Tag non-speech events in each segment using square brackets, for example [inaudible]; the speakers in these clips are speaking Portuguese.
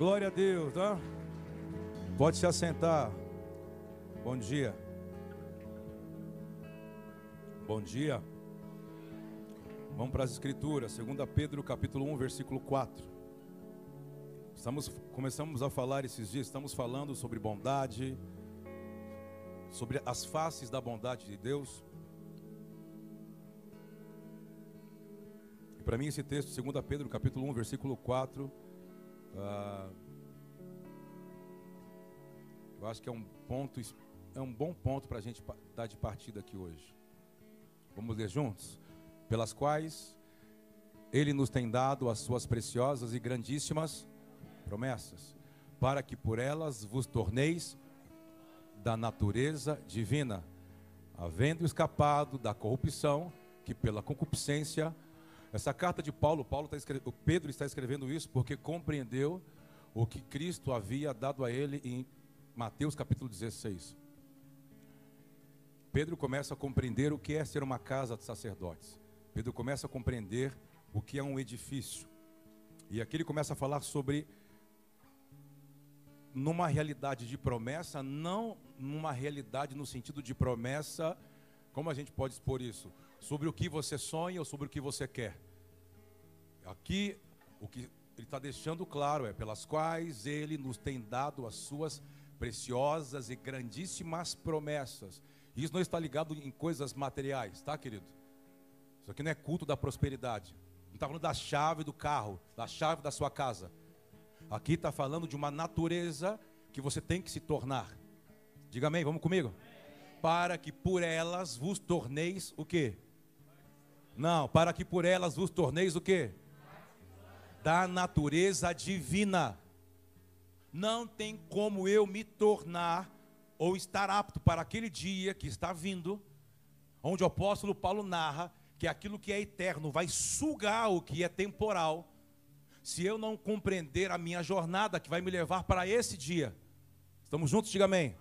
Glória a Deus, tá? Pode se assentar. Bom dia. Bom dia. Vamos para as escrituras, 2 Pedro capítulo 1, versículo 4. Estamos, começamos a falar esses dias, estamos falando sobre bondade, sobre as faces da bondade de Deus. E para mim esse texto, 2 Pedro capítulo 1, versículo 4, ah, eu acho que é um ponto, é um bom ponto para a gente dar de partida aqui hoje. Vamos ler juntos? Pelas quais Ele nos tem dado as suas preciosas e grandíssimas promessas, para que por elas vos torneis da natureza divina, havendo escapado da corrupção que pela concupiscência essa carta de Paulo, Paulo está escrevendo, Pedro está escrevendo isso porque compreendeu o que Cristo havia dado a ele em Mateus capítulo 16. Pedro começa a compreender o que é ser uma casa de sacerdotes. Pedro começa a compreender o que é um edifício. E aqui ele começa a falar sobre numa realidade de promessa, não numa realidade no sentido de promessa, como a gente pode expor isso? Sobre o que você sonha ou sobre o que você quer. Aqui, o que ele está deixando claro é pelas quais ele nos tem dado as suas preciosas e grandíssimas promessas. Isso não está ligado em coisas materiais, tá, querido? Isso aqui não é culto da prosperidade. Não está falando da chave do carro, da chave da sua casa. Aqui está falando de uma natureza que você tem que se tornar. Diga amém, vamos comigo? Para que por elas vos torneis o quê? Não, para que por elas vos torneis o quê? Da natureza divina. Não tem como eu me tornar ou estar apto para aquele dia que está vindo, onde o apóstolo Paulo narra que aquilo que é eterno vai sugar o que é temporal se eu não compreender a minha jornada que vai me levar para esse dia. Estamos juntos? Diga amém.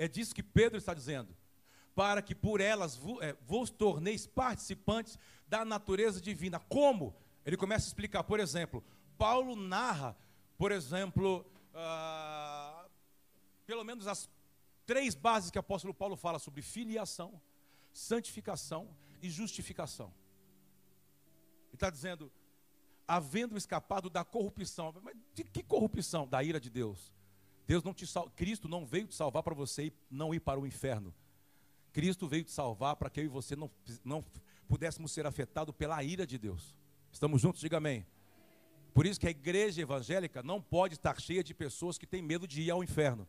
É disso que Pedro está dizendo. Para que por elas é, vos torneis participantes da natureza divina. Como? Ele começa a explicar, por exemplo, Paulo narra, por exemplo, uh, pelo menos as três bases que o apóstolo Paulo fala sobre filiação, santificação e justificação. Ele está dizendo, havendo escapado da corrupção. Mas de que corrupção? Da ira de Deus. Deus não te. Cristo não veio te salvar para você não ir para o inferno. Cristo veio te salvar para que eu e você não, não pudéssemos ser afetados pela ira de Deus. Estamos juntos? Diga amém. Por isso que a igreja evangélica não pode estar cheia de pessoas que têm medo de ir ao inferno.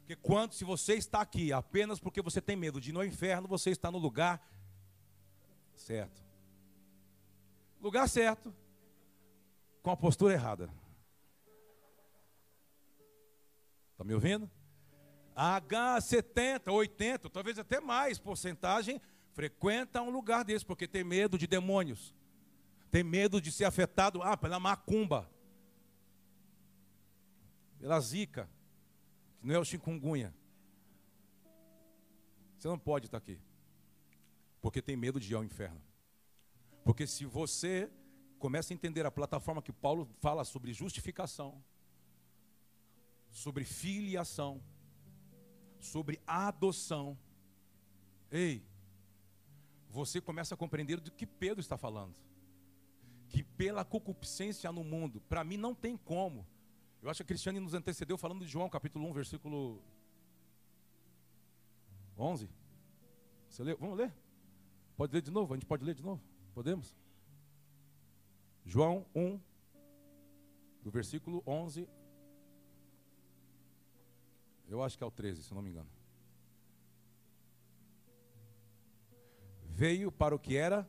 Porque quando, se você está aqui apenas porque você tem medo de ir no inferno, você está no lugar certo lugar certo, com a postura errada. Está me ouvindo? H 70, 80, talvez até mais porcentagem frequenta um lugar desse porque tem medo de demônios. Tem medo de ser afetado ah, pela macumba. Pela zica, que não é o chikungunya. Você não pode estar aqui. Porque tem medo de ir ao inferno. Porque se você começa a entender a plataforma que Paulo fala sobre justificação, sobre filiação, sobre adoção, ei, você começa a compreender do que Pedro está falando. Que pela concupiscência no mundo, para mim não tem como. Eu acho que a Cristiane nos antecedeu falando de João capítulo 1, versículo 11. Você leu? Vamos ler? Pode ler de novo? A gente pode ler de novo? Podemos? João 1, do versículo 11. Eu acho que é o 13, se não me engano. Veio para o que era.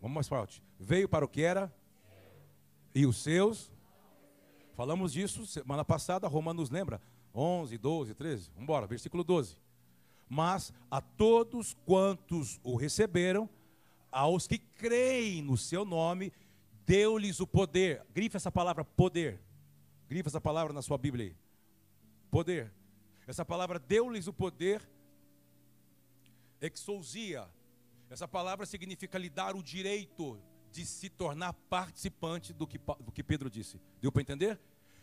Vamos mais forte. Veio para o que era. E os seus. Falamos disso semana passada, Romanos lembra? 11, 12, 13. Vamos embora, versículo 12. Mas a todos quantos o receberam, aos que creem no seu nome, deu-lhes o poder. Grifa essa palavra poder. Grifa essa palavra na sua Bíblia aí. Poder. Essa palavra deu-lhes o poder. Exousia. Essa palavra significa lhe dar o direito de se tornar participante do que, do que Pedro disse. Deu para entender?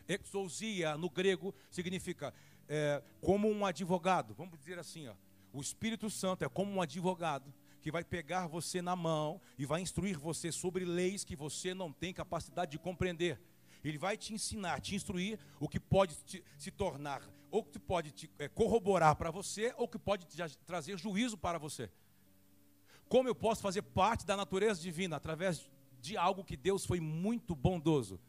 Exousia no grego significa é, como um advogado. Vamos dizer assim, ó, o Espírito Santo é como um advogado que vai pegar você na mão e vai instruir você sobre leis que você não tem capacidade de compreender. Ele vai te ensinar, te instruir o que pode te, se tornar, ou que pode te é, corroborar para você, ou que pode trazer juízo para você. Como eu posso fazer parte da natureza divina através de algo que Deus foi muito bondoso,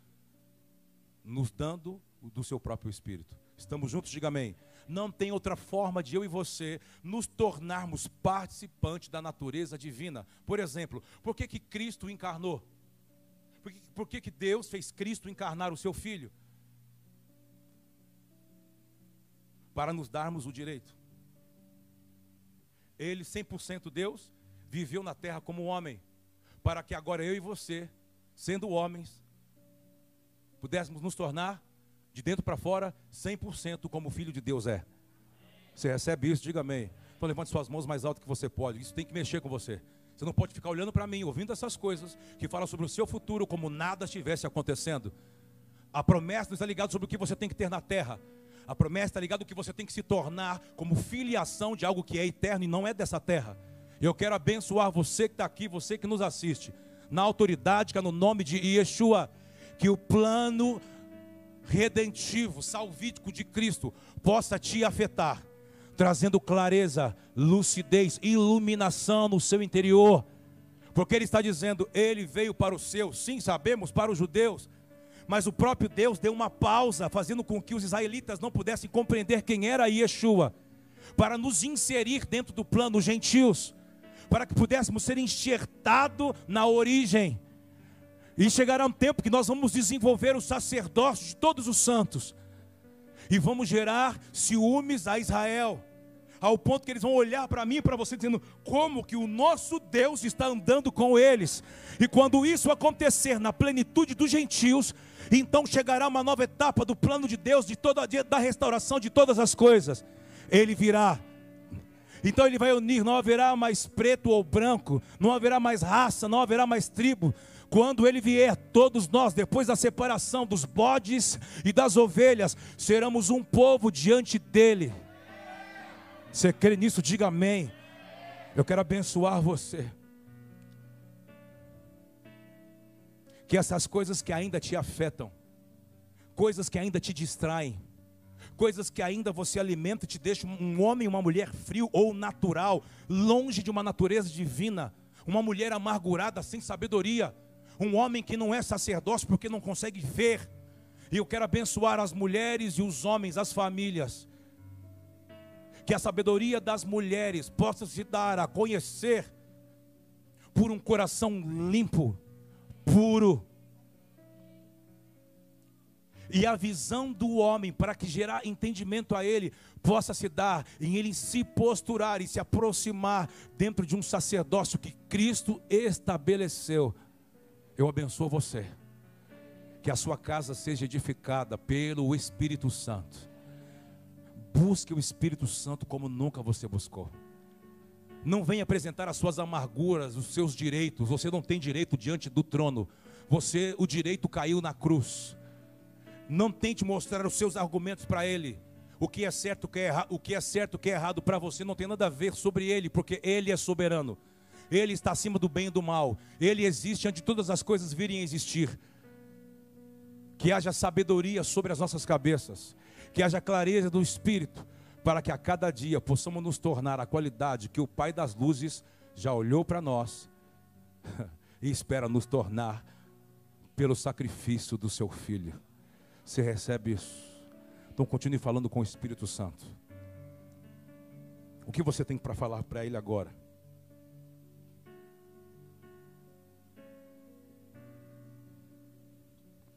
nos dando do seu próprio Espírito. Estamos juntos? Diga amém. Não tem outra forma de eu e você nos tornarmos participantes da natureza divina. Por exemplo, por que, que Cristo encarnou? Por, que, por que, que Deus fez Cristo encarnar o seu Filho? Para nos darmos o direito. Ele, 100% Deus, viveu na terra como homem, para que agora eu e você, sendo homens, pudéssemos nos tornar de dentro para fora 100% como filho de Deus é. Você recebe isso? Diga amém. Então levante suas mãos mais alto que você pode. Isso tem que mexer com você. Você não pode ficar olhando para mim, ouvindo essas coisas que falam sobre o seu futuro como nada estivesse acontecendo. A promessa está ligada sobre o que você tem que ter na terra. A promessa está ligada no que você tem que se tornar como filiação de algo que é eterno e não é dessa terra. Eu quero abençoar você que está aqui, você que nos assiste, na autoridade que é no nome de Yeshua, que o plano redentivo, salvítico de Cristo possa te afetar, trazendo clareza, lucidez, iluminação no seu interior. Porque ele está dizendo, ele veio para os seus, sim, sabemos, para os judeus, mas o próprio Deus deu uma pausa, fazendo com que os israelitas não pudessem compreender quem era Yeshua, para nos inserir dentro do plano gentios, para que pudéssemos ser enxertados na origem e chegará um tempo que nós vamos desenvolver o sacerdócio de todos os santos. E vamos gerar ciúmes a Israel. Ao ponto que eles vão olhar para mim e para você dizendo como que o nosso Deus está andando com eles. E quando isso acontecer na plenitude dos gentios, então chegará uma nova etapa do plano de Deus, de toda da restauração de todas as coisas. Ele virá então ele vai unir, não haverá mais preto ou branco, não haverá mais raça, não haverá mais tribo, quando ele vier, todos nós, depois da separação dos bodes e das ovelhas, seremos um povo diante dele. Você crê nisso? Diga amém. Eu quero abençoar você. Que essas coisas que ainda te afetam, coisas que ainda te distraem, coisas que ainda você alimenta, te deixam um homem, uma mulher frio ou natural, longe de uma natureza divina, uma mulher amargurada, sem sabedoria um homem que não é sacerdócio porque não consegue ver. E eu quero abençoar as mulheres e os homens, as famílias. Que a sabedoria das mulheres possa se dar a conhecer por um coração limpo, puro. E a visão do homem, para que gerar entendimento a ele, possa se dar em ele se posturar e se aproximar dentro de um sacerdócio que Cristo estabeleceu eu abençoo você. Que a sua casa seja edificada pelo Espírito Santo. Busque o Espírito Santo como nunca você buscou. Não venha apresentar as suas amarguras, os seus direitos. Você não tem direito diante do trono. Você, o direito caiu na cruz. Não tente mostrar os seus argumentos para ele. O que é certo, o que é, o que é certo, o que é errado para você não tem nada a ver sobre ele, porque ele é soberano. Ele está acima do bem e do mal. Ele existe antes de todas as coisas virem a existir. Que haja sabedoria sobre as nossas cabeças, que haja clareza do espírito, para que a cada dia possamos nos tornar a qualidade que o Pai das luzes já olhou para nós [laughs] e espera nos tornar pelo sacrifício do seu filho. Você recebe isso? Então continue falando com o Espírito Santo. O que você tem para falar para ele agora?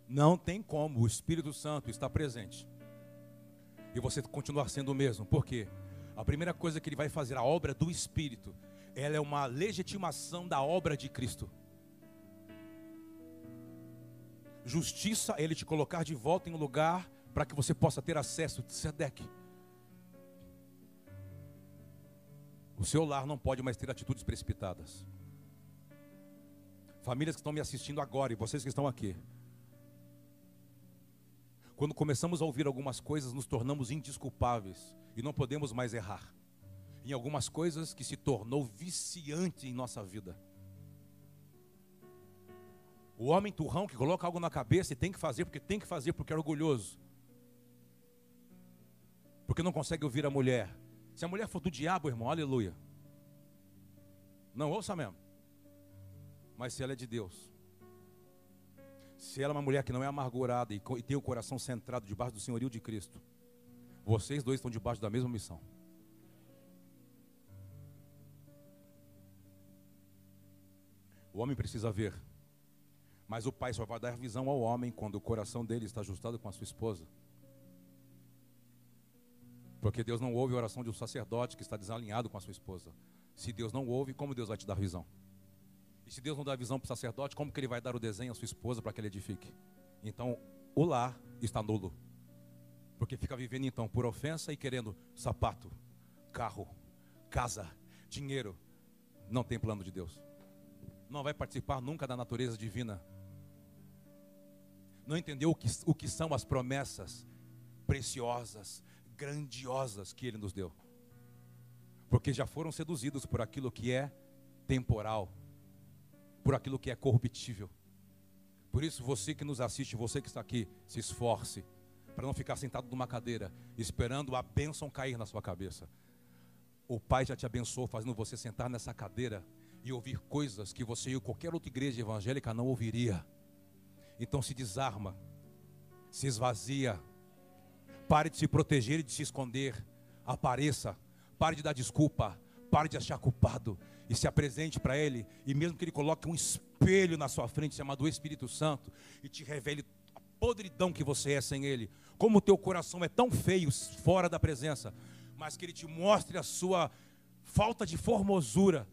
Não tem como o Espírito Santo estar presente e você continuar sendo o mesmo. Por quê? A primeira coisa que ele vai fazer, a obra do Espírito, ela é uma legitimação da obra de Cristo. Justiça é ele te colocar de volta em um lugar para que você possa ter acesso. Sedec. O seu lar não pode mais ter atitudes precipitadas. Famílias que estão me assistindo agora e vocês que estão aqui. Quando começamos a ouvir algumas coisas, nos tornamos indisculpáveis e não podemos mais errar. Em algumas coisas que se tornou viciante em nossa vida. O homem turrão que coloca algo na cabeça e tem que fazer porque tem que fazer porque é orgulhoso. Porque não consegue ouvir a mulher. Se a mulher for do diabo, irmão, aleluia. Não ouça mesmo. Mas se ela é de Deus, se ela é uma mulher que não é amargurada e tem o coração centrado debaixo do senhorio de Cristo, vocês dois estão debaixo da mesma missão. O homem precisa ver, mas o pai só vai dar visão ao homem quando o coração dele está ajustado com a sua esposa. Porque Deus não ouve a oração de um sacerdote que está desalinhado com a sua esposa. Se Deus não ouve, como Deus vai te dar visão? E se Deus não dá visão para o sacerdote, como que ele vai dar o desenho à sua esposa para que ele edifique? Então, o lar está nulo. Porque fica vivendo então por ofensa e querendo sapato, carro, casa, dinheiro. Não tem plano de Deus. Não vai participar nunca da natureza divina. Não entendeu o que, o que são as promessas preciosas, grandiosas que Ele nos deu. Porque já foram seduzidos por aquilo que é temporal, por aquilo que é corruptível. Por isso, você que nos assiste, você que está aqui, se esforce para não ficar sentado numa cadeira esperando a bênção cair na sua cabeça. O Pai já te abençoou fazendo você sentar nessa cadeira e ouvir coisas que você e qualquer outra igreja evangélica não ouviria. Então se desarma, se esvazia, pare de se proteger e de se esconder, apareça, pare de dar desculpa, pare de achar culpado e se apresente para Ele, e mesmo que Ele coloque um espelho na sua frente chamado Espírito Santo e te revele a podridão que você é sem Ele, como o teu coração é tão feio fora da presença, mas que Ele te mostre a sua falta de formosura,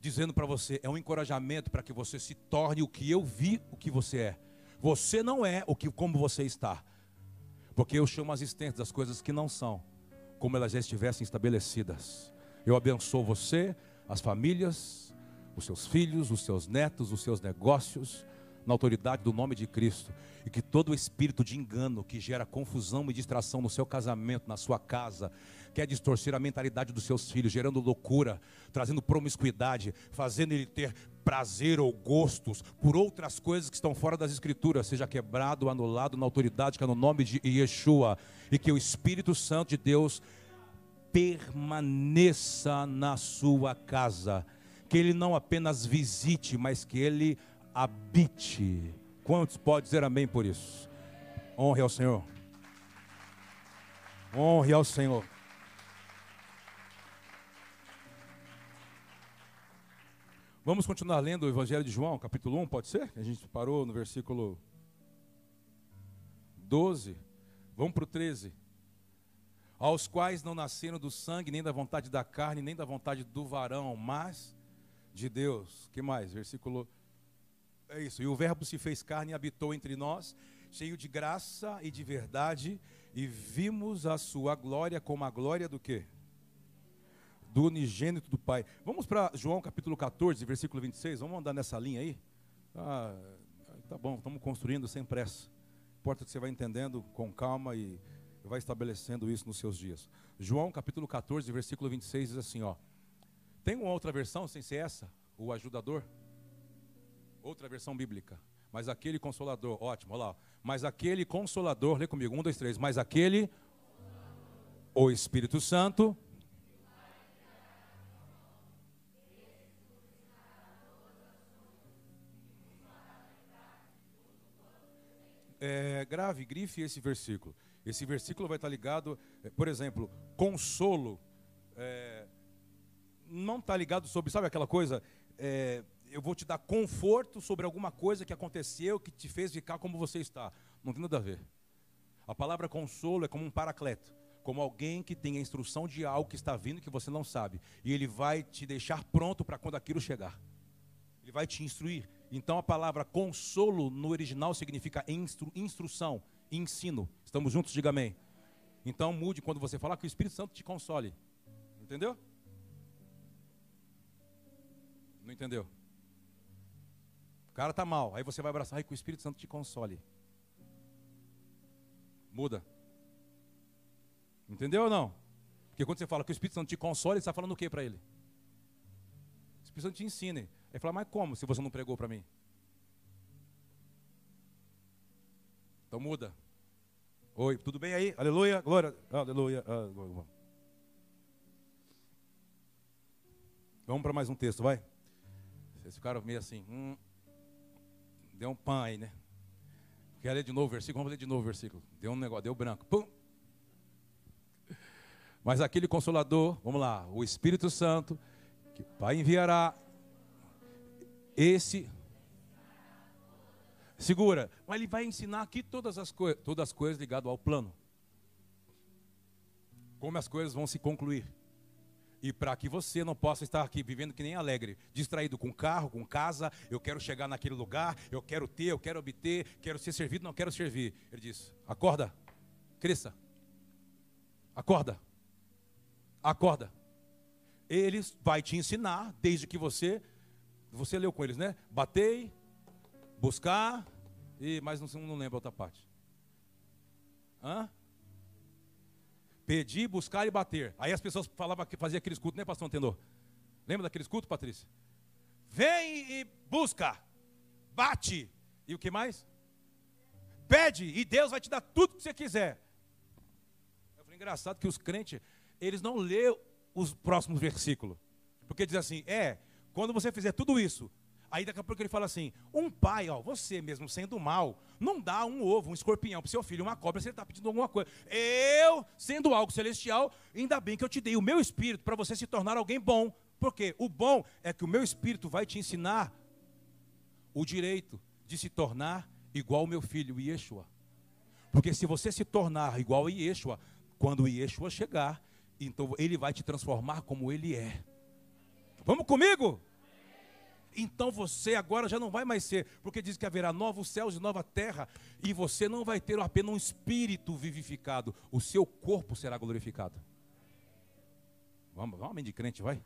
dizendo para você, é um encorajamento para que você se torne o que eu vi o que você é. Você não é o que como você está. Porque eu chamo as existentes das coisas que não são, como elas já estivessem estabelecidas. Eu abençoo você, as famílias, os seus filhos, os seus netos, os seus negócios, na autoridade do nome de Cristo. E que todo espírito de engano que gera confusão e distração no seu casamento, na sua casa, quer distorcer a mentalidade dos seus filhos, gerando loucura, trazendo promiscuidade, fazendo ele ter prazer ou gostos por outras coisas que estão fora das escrituras, seja quebrado, anulado na autoridade que é no nome de Yeshua, e que o Espírito Santo de Deus permaneça na sua casa, que ele não apenas visite, mas que ele habite. Quantos pode dizer amém por isso? Honre ao Senhor. Honre ao Senhor. Vamos continuar lendo o Evangelho de João, capítulo 1, pode ser? A gente parou no versículo 12. Vamos para o 13. Aos quais não nasceram do sangue, nem da vontade da carne, nem da vontade do varão, mas de Deus. que mais? Versículo é isso. E o Verbo se fez carne e habitou entre nós, cheio de graça e de verdade, e vimos a sua glória como a glória do quê? Do unigênito do Pai. Vamos para João capítulo 14, versículo 26. Vamos andar nessa linha aí? Ah, tá bom, estamos construindo sem pressa. Importa que você vai entendendo com calma e vai estabelecendo isso nos seus dias. João capítulo 14, versículo 26 diz assim, ó. Tem uma outra versão sem ser essa? O ajudador? Outra versão bíblica. Mas aquele consolador, ótimo, olha lá. Mas aquele consolador, lê comigo, um, dois, três. Mas aquele, o Espírito Santo. É, grave, grife esse versículo. Esse versículo vai estar ligado, é, por exemplo, consolo. É, não está ligado sobre, sabe aquela coisa? É, eu vou te dar conforto sobre alguma coisa que aconteceu, que te fez ficar como você está. Não tem nada a ver. A palavra consolo é como um paracleto, como alguém que tem a instrução de algo que está vindo que você não sabe. E ele vai te deixar pronto para quando aquilo chegar. Ele vai te instruir. Então a palavra consolo no original significa instru, instrução, ensino. Estamos juntos? Diga amém. Então mude quando você falar que o Espírito Santo te console. Entendeu? Não entendeu? O cara está mal. Aí você vai abraçar e que o Espírito Santo te console. Muda. Entendeu ou não? Porque quando você fala que o Espírito Santo te consola, ele está falando o que para ele? O Espírito Santo te ensina. Aí fala, mas como se você não pregou para mim? Então muda. Oi, tudo bem aí? Aleluia, glória, aleluia. aleluia. Vamos para mais um texto, vai. Vocês ficaram meio assim, hum, deu um pan aí, né? Quer ler de novo o versículo? Vamos ler de novo o versículo. Deu um negócio, deu branco. Pum. Mas aquele consolador, vamos lá, o Espírito Santo, que o Pai enviará, esse. Segura, mas ele vai ensinar aqui todas as, todas as coisas ligadas ao plano. Como as coisas vão se concluir. E para que você não possa estar aqui vivendo que nem alegre, distraído com carro, com casa, eu quero chegar naquele lugar, eu quero ter, eu quero obter, quero ser servido, não quero servir. Ele diz: acorda, cresça, acorda, acorda. Ele vai te ensinar, desde que você, você leu com eles, né? Batei, buscar, e mas não, não lembro a outra parte. Hã? Pedir, buscar e bater. Aí as pessoas falavam que fazia aquele escudo, né, pastor Antenor? Lembra daquele escudo, Patrícia? Vem e busca, bate. E o que mais? Pede, e Deus vai te dar tudo que você quiser. Eu falei, engraçado que os crentes, eles não lêem os próximos versículos. Porque diz assim, é, quando você fizer tudo isso, Aí daqui a pouco ele fala assim: um pai, ó, você mesmo sendo mal, não dá um ovo, um escorpião para seu filho, uma cobra, se ele está pedindo alguma coisa. Eu, sendo algo celestial, ainda bem que eu te dei o meu espírito para você se tornar alguém bom. Porque o bom é que o meu espírito vai te ensinar o direito de se tornar igual ao meu filho, Yeshua. Porque se você se tornar igual a Yeshua, quando Yeshua chegar, então ele vai te transformar como ele é. Vamos comigo? Então você agora já não vai mais ser, porque diz que haverá novos céus e nova terra, e você não vai ter apenas um espírito vivificado, o seu corpo será glorificado. Vamos, vamos, de crente, vai.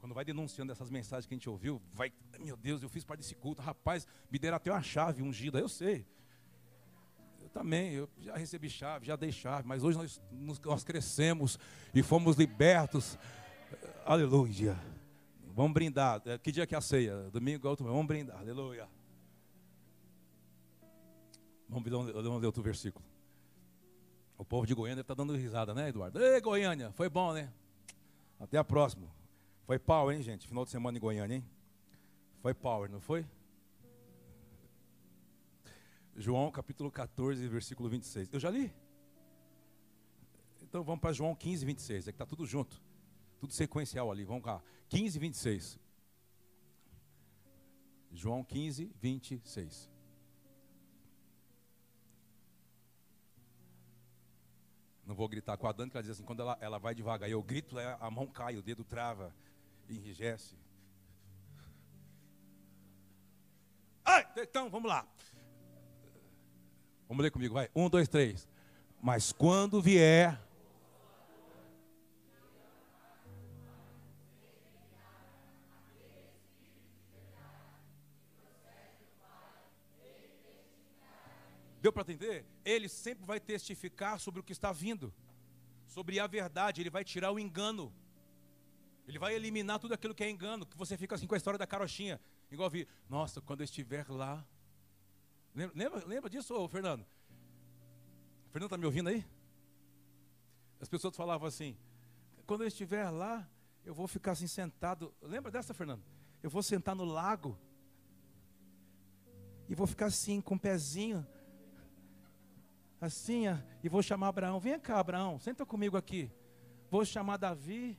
Quando vai denunciando essas mensagens que a gente ouviu, vai, meu Deus, eu fiz parte desse culto, rapaz, me deram até uma chave ungida, eu sei. Eu também, eu já recebi chave, já dei chave, mas hoje nós, nós crescemos e fomos libertos. Aleluia. Vamos brindar. É, que dia que é a ceia? Domingo, outro, vamos brindar. Aleluia. Vamos ler, ler outro versículo. O povo de Goiânia está dando risada, né, Eduardo? Ei, Goiânia, foi bom, né? Até a próxima. Foi pau, hein, gente? Final de semana em Goiânia, hein? Foi power, não foi? João capítulo 14, versículo 26. Eu já li? Então vamos para João 15, 26. É que está tudo junto. Tudo sequencial ali. Vamos cá. 15, 26. João 15, 26. Não vou gritar com a Dani, que ela diz assim, quando ela, ela vai devagar, eu grito, a mão cai, o dedo trava, enrijece. Ai, então, vamos lá. Vamos ler comigo, vai. Um, dois, três. Mas quando vier Deu para entender? Ele sempre vai testificar sobre o que está vindo, sobre a verdade, ele vai tirar o engano. Ele vai eliminar tudo aquilo que é engano, que você fica assim com a história da carochinha. Igual vi, nossa, quando eu estiver lá. Lembra, lembra, lembra disso, ô, Fernando? Fernando está me ouvindo aí? As pessoas falavam assim, quando eu estiver lá, eu vou ficar assim sentado. Lembra dessa, Fernando? Eu vou sentar no lago. E vou ficar assim, com o um pezinho assim, e vou chamar Abraão. Vem cá, Abraão, senta comigo aqui. Vou chamar Davi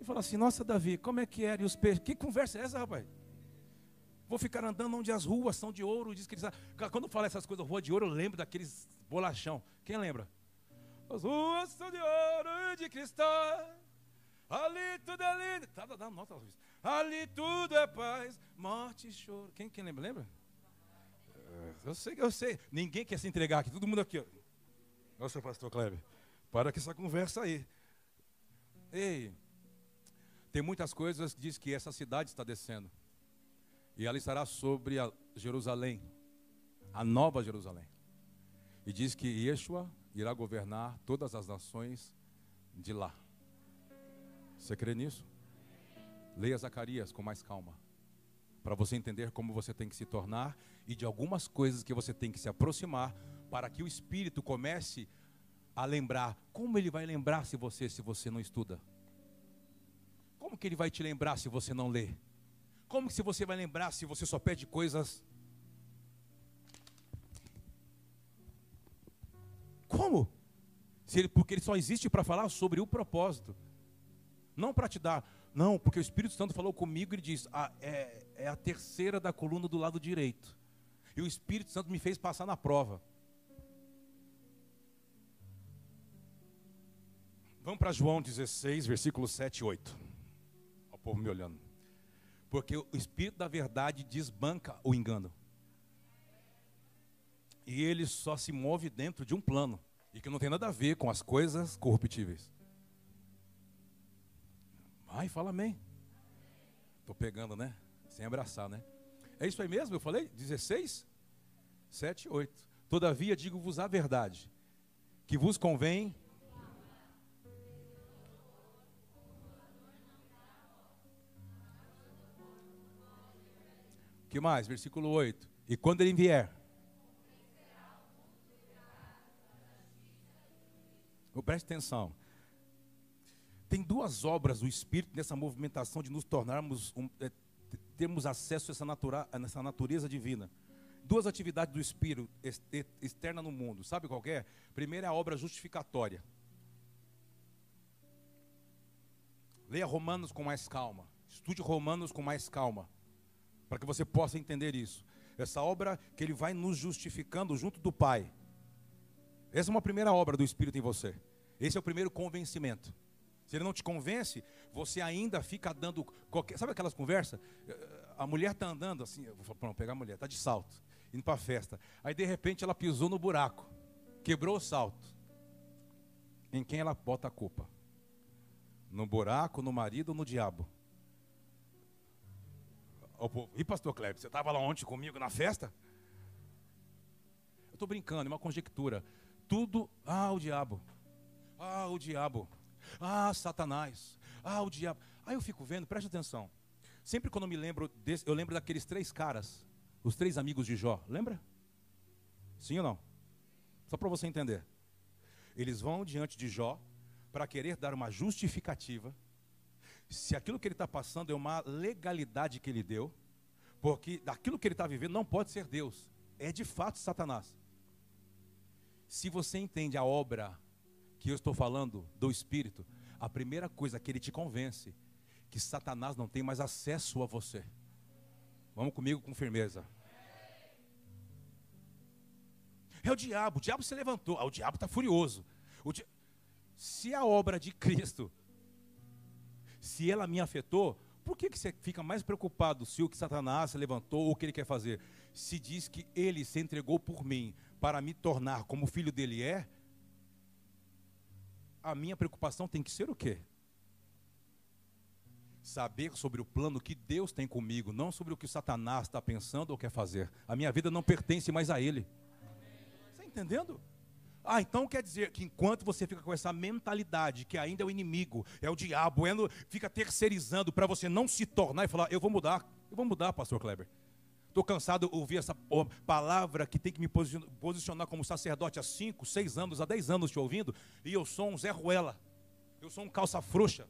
e falar assim: Nossa, Davi, como é que era? E os peixes? Que conversa é essa, rapaz? Vou ficar andando onde as ruas são de ouro. Diz que eles... Quando fala essas coisas, rua de ouro, eu lembro daqueles bolachão. Quem lembra? As ruas são de ouro de cristal. Ali tudo é lindo. Tá dando nota, Luiz. Ali tudo é paz, morte e choro. Quem, quem lembra? Lembra? Eu sei, eu sei. Ninguém quer se entregar aqui, todo mundo aqui. Nossa, pastor Kleber, para com essa conversa aí. Ei, tem muitas coisas que diz que essa cidade está descendo. E ela estará sobre Jerusalém, a nova Jerusalém. E diz que Yeshua irá governar todas as nações de lá. Você crê nisso? Leia Zacarias com mais calma. Para você entender como você tem que se tornar e de algumas coisas que você tem que se aproximar para que o Espírito comece a lembrar. Como ele vai lembrar se você se você não estuda? Como que ele vai te lembrar se você não lê? Como que se você vai lembrar se você só pede coisas Como? Se ele, porque ele só existe para falar sobre o propósito. Não para te dar. Não, porque o Espírito Santo falou comigo e diz: ah, é, é a terceira da coluna do lado direito. E o Espírito Santo me fez passar na prova. Vamos para João 16, versículos 7 e 8. Olha o povo me olhando. Porque o Espírito da verdade desbanca o engano. E ele só se move dentro de um plano. E que não tem nada a ver com as coisas corruptíveis. Ai, fala amém. Estou pegando, né? Sem abraçar, né? É isso aí mesmo? Eu falei? 16? 7, 8. Todavia digo-vos a verdade, que vos convém. que mais? Versículo 8. E quando ele vier, Preste atenção. Tem duas obras do Espírito nessa movimentação de nos tornarmos, um, é, termos acesso a essa, natura, a essa natureza divina. Duas atividades do Espírito externa no mundo. Sabe qual é? Primeiro é a obra justificatória. Leia Romanos com mais calma. Estude Romanos com mais calma. Para que você possa entender isso. Essa obra que ele vai nos justificando junto do Pai. Essa é uma primeira obra do Espírito em você. Esse é o primeiro convencimento. Se ele não te convence, você ainda fica dando qualquer. Sabe aquelas conversas? A mulher está andando assim, eu vou falar, pegar a mulher, está de salto, indo para a festa. Aí de repente ela pisou no buraco, quebrou o salto. Em quem ela bota a culpa? No buraco, no marido ou no diabo? E pastor Kleber, você estava lá ontem comigo na festa? Eu estou brincando, é uma conjectura. Tudo, ah, o diabo. Ah, o diabo. Ah, Satanás. Ah, o diabo. Aí eu fico vendo, preste atenção. Sempre quando eu me lembro desse, eu lembro daqueles três caras, os três amigos de Jó. Lembra? Sim ou não? Só para você entender. Eles vão diante de Jó para querer dar uma justificativa se aquilo que ele está passando é uma legalidade que ele deu, porque daquilo que ele está vivendo não pode ser Deus, é de fato Satanás. Se você entende a obra que eu estou falando do Espírito, a primeira coisa que ele te convence que Satanás não tem mais acesso a você. Vamos comigo com firmeza. É o diabo, o diabo se levantou, ah, o diabo está furioso. Di... Se a obra de Cristo, se ela me afetou, por que, que você fica mais preocupado se o que Satanás se levantou ou o que ele quer fazer? Se diz que ele se entregou por mim para me tornar como filho dele é, a minha preocupação tem que ser o quê? Saber sobre o plano que Deus tem comigo, não sobre o que Satanás está pensando ou quer fazer. A minha vida não pertence mais a Ele. Está entendendo? Ah, então quer dizer que enquanto você fica com essa mentalidade que ainda é o inimigo, é o diabo, é no, fica terceirizando para você não se tornar e falar, eu vou mudar, eu vou mudar, pastor Kleber. Estou cansado de ouvir essa palavra que tem que me posicionar como sacerdote há 5, 6 anos, há 10 anos te ouvindo, e eu sou um Zé Ruela, eu sou um calça frouxa,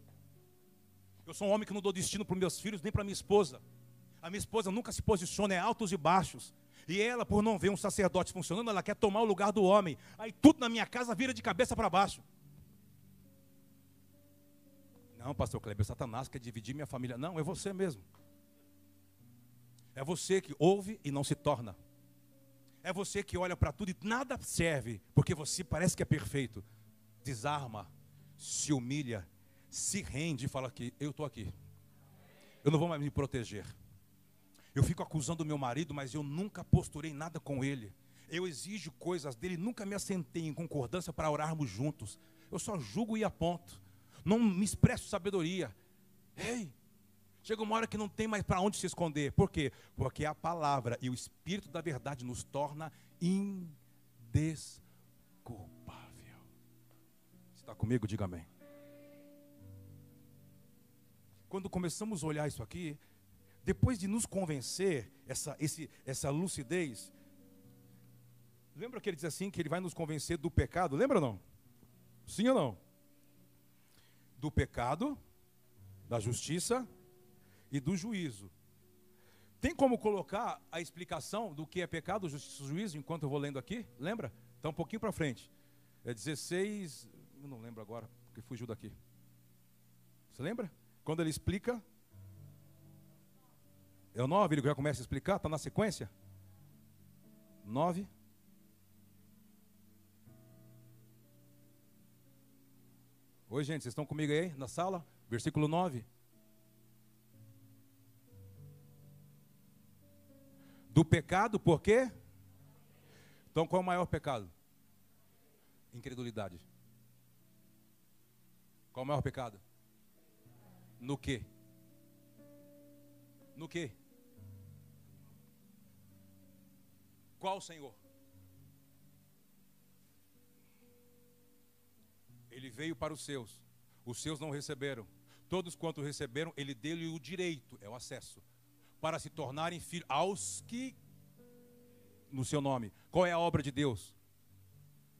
eu sou um homem que não dou destino para meus filhos nem para minha esposa. A minha esposa nunca se posiciona, é altos e baixos. E ela, por não ver um sacerdote funcionando, ela quer tomar o lugar do homem. Aí tudo na minha casa vira de cabeça para baixo. Não, pastor Kleber, Satanás quer dividir minha família. Não, é você mesmo. É você que ouve e não se torna. É você que olha para tudo e nada serve, porque você parece que é perfeito. Desarma, se humilha, se rende e fala que eu estou aqui. Eu não vou mais me proteger. Eu fico acusando meu marido, mas eu nunca posturei nada com ele. Eu exijo coisas dele, nunca me assentei em concordância para orarmos juntos. Eu só julgo e aponto. Não me expresso sabedoria. Ei, Chega uma hora que não tem mais para onde se esconder. Por quê? Porque a palavra e o espírito da verdade nos torna culpável. Está comigo? Diga amém. Quando começamos a olhar isso aqui, depois de nos convencer, essa, esse, essa lucidez, lembra que ele diz assim, que ele vai nos convencer do pecado? Lembra ou não? Sim ou não? Do pecado, da justiça e do juízo. Tem como colocar a explicação do que é pecado, justiça e juízo, enquanto eu vou lendo aqui? Lembra? Está um pouquinho para frente. É 16, eu não lembro agora, porque fugiu daqui. Você lembra? Quando ele explica. É o 9, ele já começa a explicar, está na sequência? 9. Oi, gente, vocês estão comigo aí na sala? Versículo 9. Do pecado, por quê? Então qual é o maior pecado? Incredulidade. Qual é o maior pecado? No quê? No quê? Qual Senhor? Ele veio para os seus, os seus não receberam. Todos quanto receberam, ele deu-lhe o direito, é o acesso, para se tornarem filhos aos que no seu nome. Qual é a obra de Deus?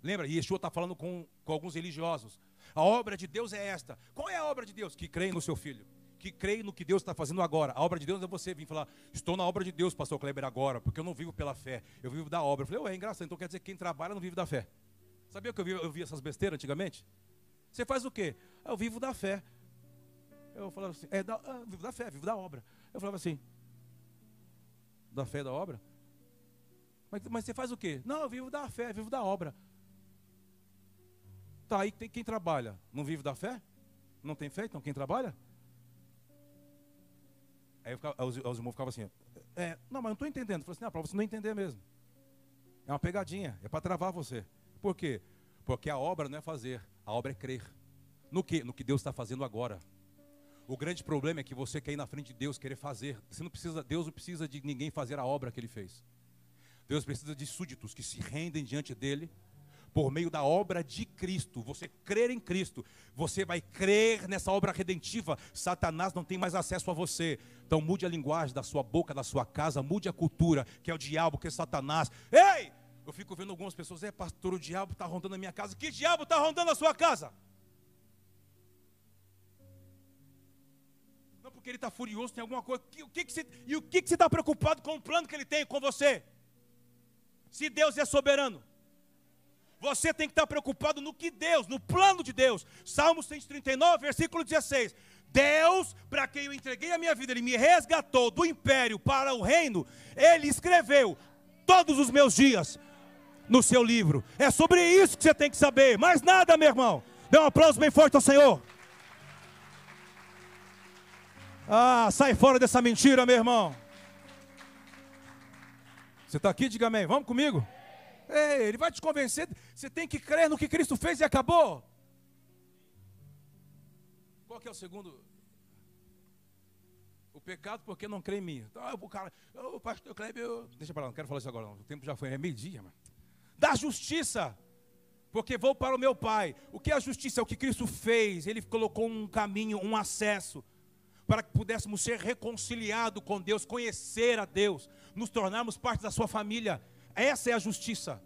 Lembra? Yeshua está falando com, com alguns religiosos. A obra de Deus é esta. Qual é a obra de Deus? Que creem no seu filho. Que creem no que Deus está fazendo agora. A obra de Deus é você vir falar, estou na obra de Deus, pastor Kleber, agora, porque eu não vivo pela fé, eu vivo da obra. Eu falei, ué, é engraçado, então quer dizer que quem trabalha não vive da fé. Sabia que eu vi, eu vi essas besteiras antigamente? Você faz o quê? Eu vivo da fé. Eu falava assim, é da, ah, vivo da fé, vivo da obra. Eu falava assim, da fé da obra? Mas, mas você faz o quê? Não, eu vivo da fé, vivo da obra. Tá, aí tem quem trabalha, não vive da fé? Não tem fé, então quem trabalha? Aí ficava, os, os irmãos ficavam assim, é, não, mas não estou entendendo. Eu falei assim, não, para você não entender mesmo. É uma pegadinha, é para travar você. Por quê? Porque a obra não é fazer, a obra é crer. No que? No que Deus está fazendo agora. O grande problema é que você quer ir na frente de Deus, querer fazer. Você não precisa, Deus não precisa de ninguém fazer a obra que Ele fez. Deus precisa de súditos que se rendem diante dele por meio da obra de Cristo. Você crer em Cristo, você vai crer nessa obra redentiva. Satanás não tem mais acesso a você. Então mude a linguagem da sua boca, da sua casa, mude a cultura, que é o diabo, que é Satanás. Ei! Eu fico vendo algumas pessoas, é pastor, o diabo está rondando a minha casa. Que diabo está rondando a sua casa? Não porque ele está furioso, tem alguma coisa. O que, que você, e o que, que você está preocupado com o plano que ele tem com você? Se Deus é soberano. Você tem que estar preocupado no que Deus, no plano de Deus. Salmo 139, versículo 16. Deus, para quem eu entreguei a minha vida, Ele me resgatou do império para o reino. Ele escreveu todos os meus dias no seu livro. É sobre isso que você tem que saber. Mais nada, meu irmão. Dê um aplauso bem forte ao Senhor. Ah, sai fora dessa mentira, meu irmão. Você está aqui? Diga amém. Vamos comigo? Ei, ele vai te convencer. Você tem que crer no que Cristo fez e acabou. Qual que é o segundo? O pecado porque não crê em mim. Então, o cara, o pastor Kleber, eu... deixa para lá, não quero falar isso agora. Não. O tempo já foi, é meio-dia. Da justiça, porque vou para o meu Pai. O que é a justiça? É o que Cristo fez. Ele colocou um caminho, um acesso para que pudéssemos ser reconciliados com Deus, conhecer a Deus, nos tornarmos parte da sua família. Essa é a justiça.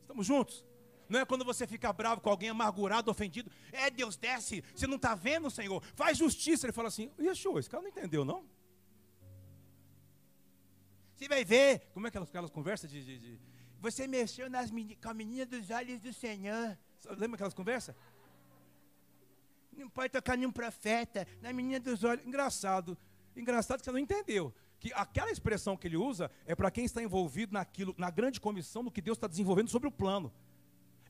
Estamos juntos? Não é quando você fica bravo com alguém, amargurado, ofendido. É, Deus desce, você não está vendo, Senhor? Faz justiça. Ele fala assim: Yeshua, esse cara não entendeu, não? Você vai ver. Como é que elas, aquelas conversas de, de, de, Você mexeu nas com a menina dos olhos do Senhor. Lembra aquelas conversas? Não pode tocar nenhum profeta, na menina dos olhos. Engraçado. Engraçado que você não entendeu. Que aquela expressão que ele usa é para quem está envolvido naquilo, na grande comissão do que Deus está desenvolvendo sobre o plano.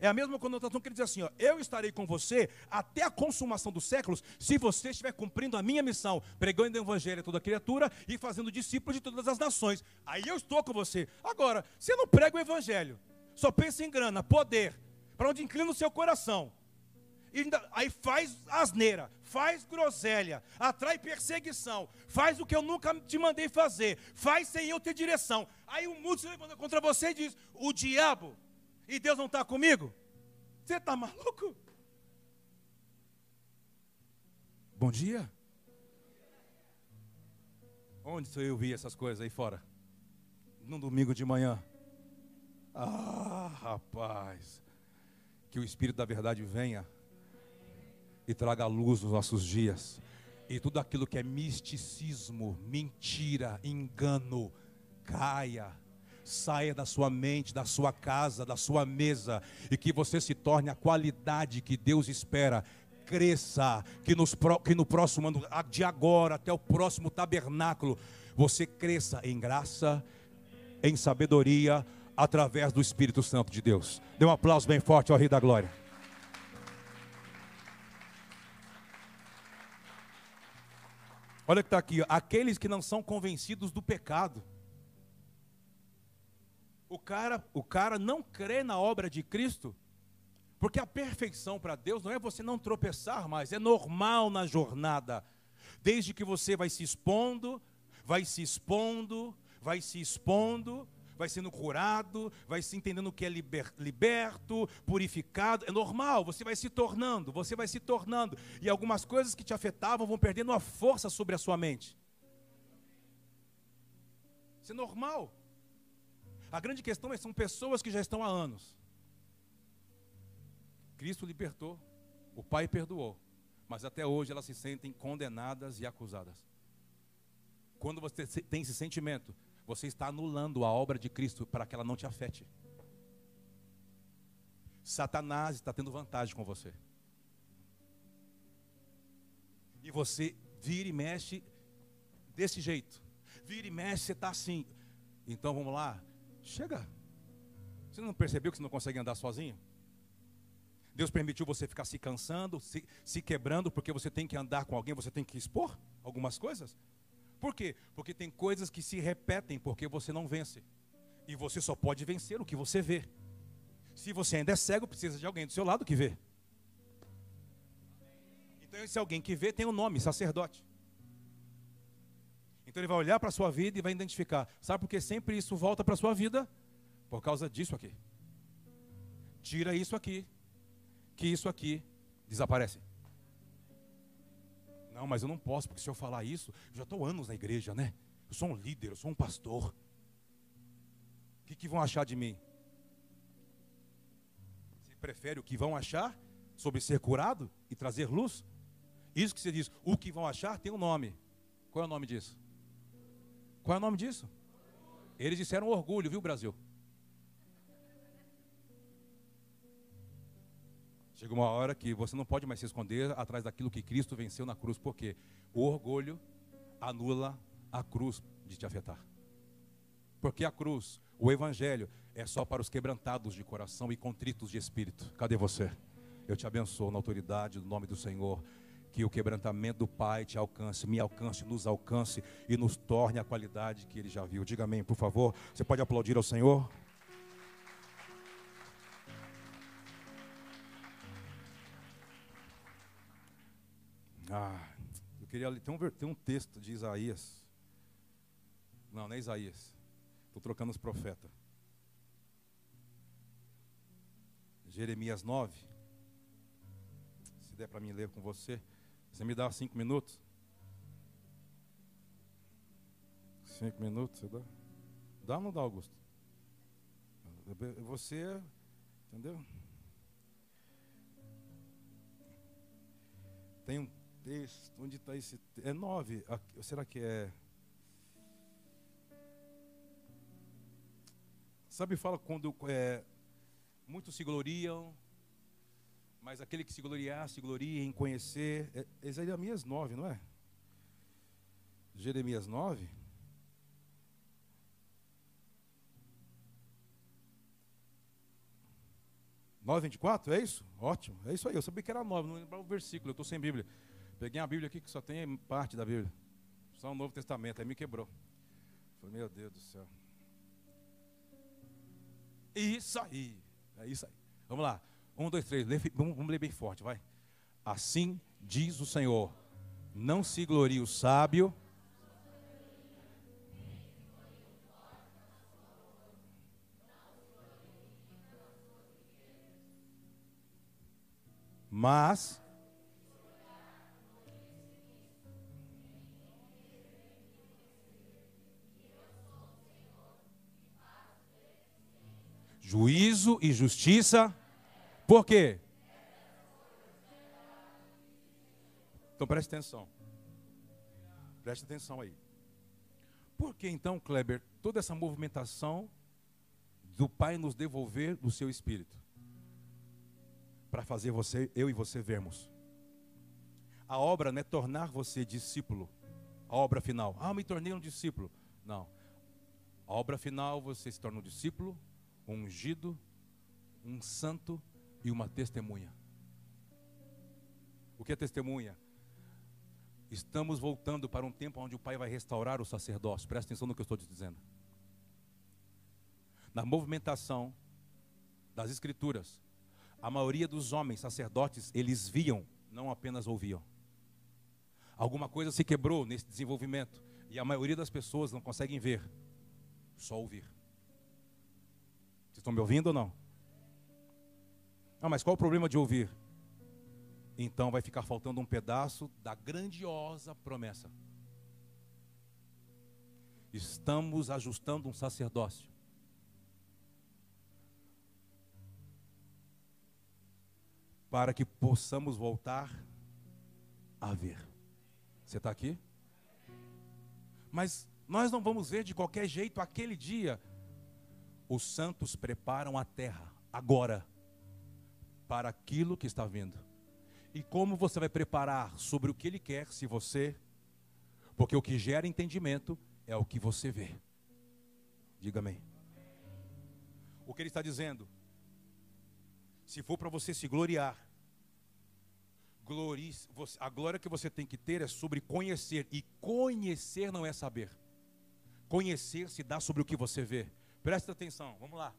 É a mesma conotação que ele diz assim: ó, eu estarei com você até a consumação dos séculos, se você estiver cumprindo a minha missão, pregando o evangelho a toda criatura e fazendo discípulos de todas as nações. Aí eu estou com você. Agora, você não prega o evangelho, só pensa em grana, poder, para onde inclina o seu coração ainda, aí faz asneira, faz groselha, atrai perseguição, faz o que eu nunca te mandei fazer, faz sem eu ter direção. Aí o mundo se levanta contra você e diz: o diabo, E Deus não está comigo? Você está maluco? Bom dia. Onde eu vi essas coisas aí fora? Num domingo de manhã. Ah, rapaz. Que o Espírito da Verdade venha e traga luz nos nossos dias. E tudo aquilo que é misticismo, mentira, engano, caia, saia da sua mente, da sua casa, da sua mesa, e que você se torne a qualidade que Deus espera. Cresça, que, nos, que no próximo ano, de agora até o próximo tabernáculo, você cresça em graça, em sabedoria, através do Espírito Santo de Deus. Dê um aplauso bem forte ao Rei da Glória. Olha que está aqui, aqueles que não são convencidos do pecado. O cara, o cara não crê na obra de Cristo, porque a perfeição para Deus não é você não tropeçar mais, é normal na jornada. Desde que você vai se expondo, vai se expondo, vai se expondo, vai sendo curado, vai se entendendo que é liber, liberto, purificado. É normal, você vai se tornando, você vai se tornando. E algumas coisas que te afetavam vão perdendo a força sobre a sua mente. Isso é normal. A grande questão é são pessoas que já estão há anos. Cristo libertou, o Pai perdoou, mas até hoje elas se sentem condenadas e acusadas. Quando você tem esse sentimento, você está anulando a obra de Cristo para que ela não te afete. Satanás está tendo vantagem com você. E você vira e mexe desse jeito. Vira e mexe, você está assim. Então vamos lá. Chega. Você não percebeu que você não consegue andar sozinho? Deus permitiu você ficar se cansando, se, se quebrando, porque você tem que andar com alguém, você tem que expor algumas coisas? Por quê? Porque tem coisas que se repetem porque você não vence. E você só pode vencer o que você vê. Se você ainda é cego, precisa de alguém do seu lado que vê. Então, esse alguém que vê tem o um nome, sacerdote. Então, ele vai olhar para a sua vida e vai identificar. Sabe por que sempre isso volta para a sua vida? Por causa disso aqui. Tira isso aqui, que isso aqui desaparece. Não, mas eu não posso, porque se eu falar isso, eu já estou anos na igreja, né? Eu sou um líder, eu sou um pastor. O que, que vão achar de mim? Você prefere o que vão achar sobre ser curado e trazer luz? Isso que você diz, o que vão achar tem um nome. Qual é o nome disso? Qual é o nome disso? Eles disseram orgulho, viu, Brasil? Chega uma hora que você não pode mais se esconder atrás daquilo que Cristo venceu na cruz, porque o orgulho anula a cruz de te afetar. Porque a cruz, o evangelho, é só para os quebrantados de coração e contritos de espírito. Cadê você? Eu te abençoo na autoridade do nome do Senhor. Que o quebrantamento do Pai te alcance, me alcance, nos alcance e nos torne a qualidade que Ele já viu. Diga amém, por favor. Você pode aplaudir ao Senhor? Queria ler. Tem um, tem um texto de Isaías. Não, não é Isaías. Estou trocando os profetas. Jeremias 9. Se der para mim ler com você. Você me dá cinco minutos? Cinco minutos, você dá? Dá ou não dá, Augusto? Você, entendeu? Tem um texto, onde está esse? É nove. Será que é? Sabe, fala quando é, muitos se gloriam, mas aquele que se gloriar, se gloria em conhecer. É, é Jeremias 9, não é? Jeremias 9. Nove vinte é isso? Ótimo, é isso aí. Eu sabia que era nove, não lembrava o versículo. Eu estou sem Bíblia. Peguei uma Bíblia aqui que só tem parte da Bíblia. Só o Novo Testamento, aí me quebrou. Falei, meu Deus do céu. Isso aí. É isso aí. Vamos lá. Um, dois, três. Vamos, vamos ler bem forte, vai. Assim diz o Senhor: Não se glorie o sábio. Mas juízo e justiça. Por quê? Então preste atenção. Preste atenção aí. Por que então, Kleber, toda essa movimentação do Pai nos devolver do seu espírito? Para fazer você, eu e você vermos. A obra não é tornar você discípulo. A obra final. Ah, me tornei um discípulo. Não. A obra final, você se torna um discípulo, um ungido, um santo e uma testemunha. O que é testemunha? Estamos voltando para um tempo onde o Pai vai restaurar o sacerdócio. Presta atenção no que eu estou te dizendo. Na movimentação das Escrituras, a maioria dos homens sacerdotes, eles viam, não apenas ouviam. Alguma coisa se quebrou nesse desenvolvimento e a maioria das pessoas não conseguem ver, só ouvir. Estão me ouvindo ou não? Ah, mas qual o problema de ouvir? Então vai ficar faltando um pedaço da grandiosa promessa. Estamos ajustando um sacerdócio. Para que possamos voltar a ver. Você está aqui? Mas nós não vamos ver de qualquer jeito aquele dia os santos preparam a terra agora para aquilo que está vindo. E como você vai preparar sobre o que ele quer se você porque o que gera entendimento é o que você vê. Diga amém. O que ele está dizendo? Se for para você se gloriar, a glória que você tem que ter é sobre conhecer, e conhecer não é saber. Conhecer se dá sobre o que você vê. Presta atenção, vamos lá.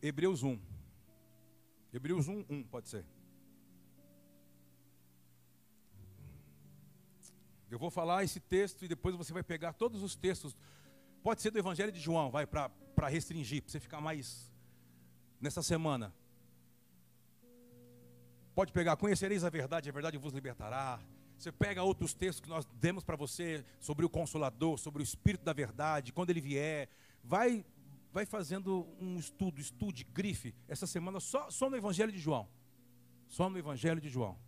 Hebreus 1. Hebreus 1, 1, pode ser. Eu vou falar esse texto e depois você vai pegar todos os textos. Pode ser do Evangelho de João, vai, para restringir, para você ficar mais nessa semana. Pode pegar, conhecereis a verdade, a verdade vos libertará. Você pega outros textos que nós demos para você sobre o Consolador, sobre o Espírito da Verdade, quando ele vier. Vai, vai fazendo um estudo, estude, grife, essa semana só, só no Evangelho de João. Só no Evangelho de João.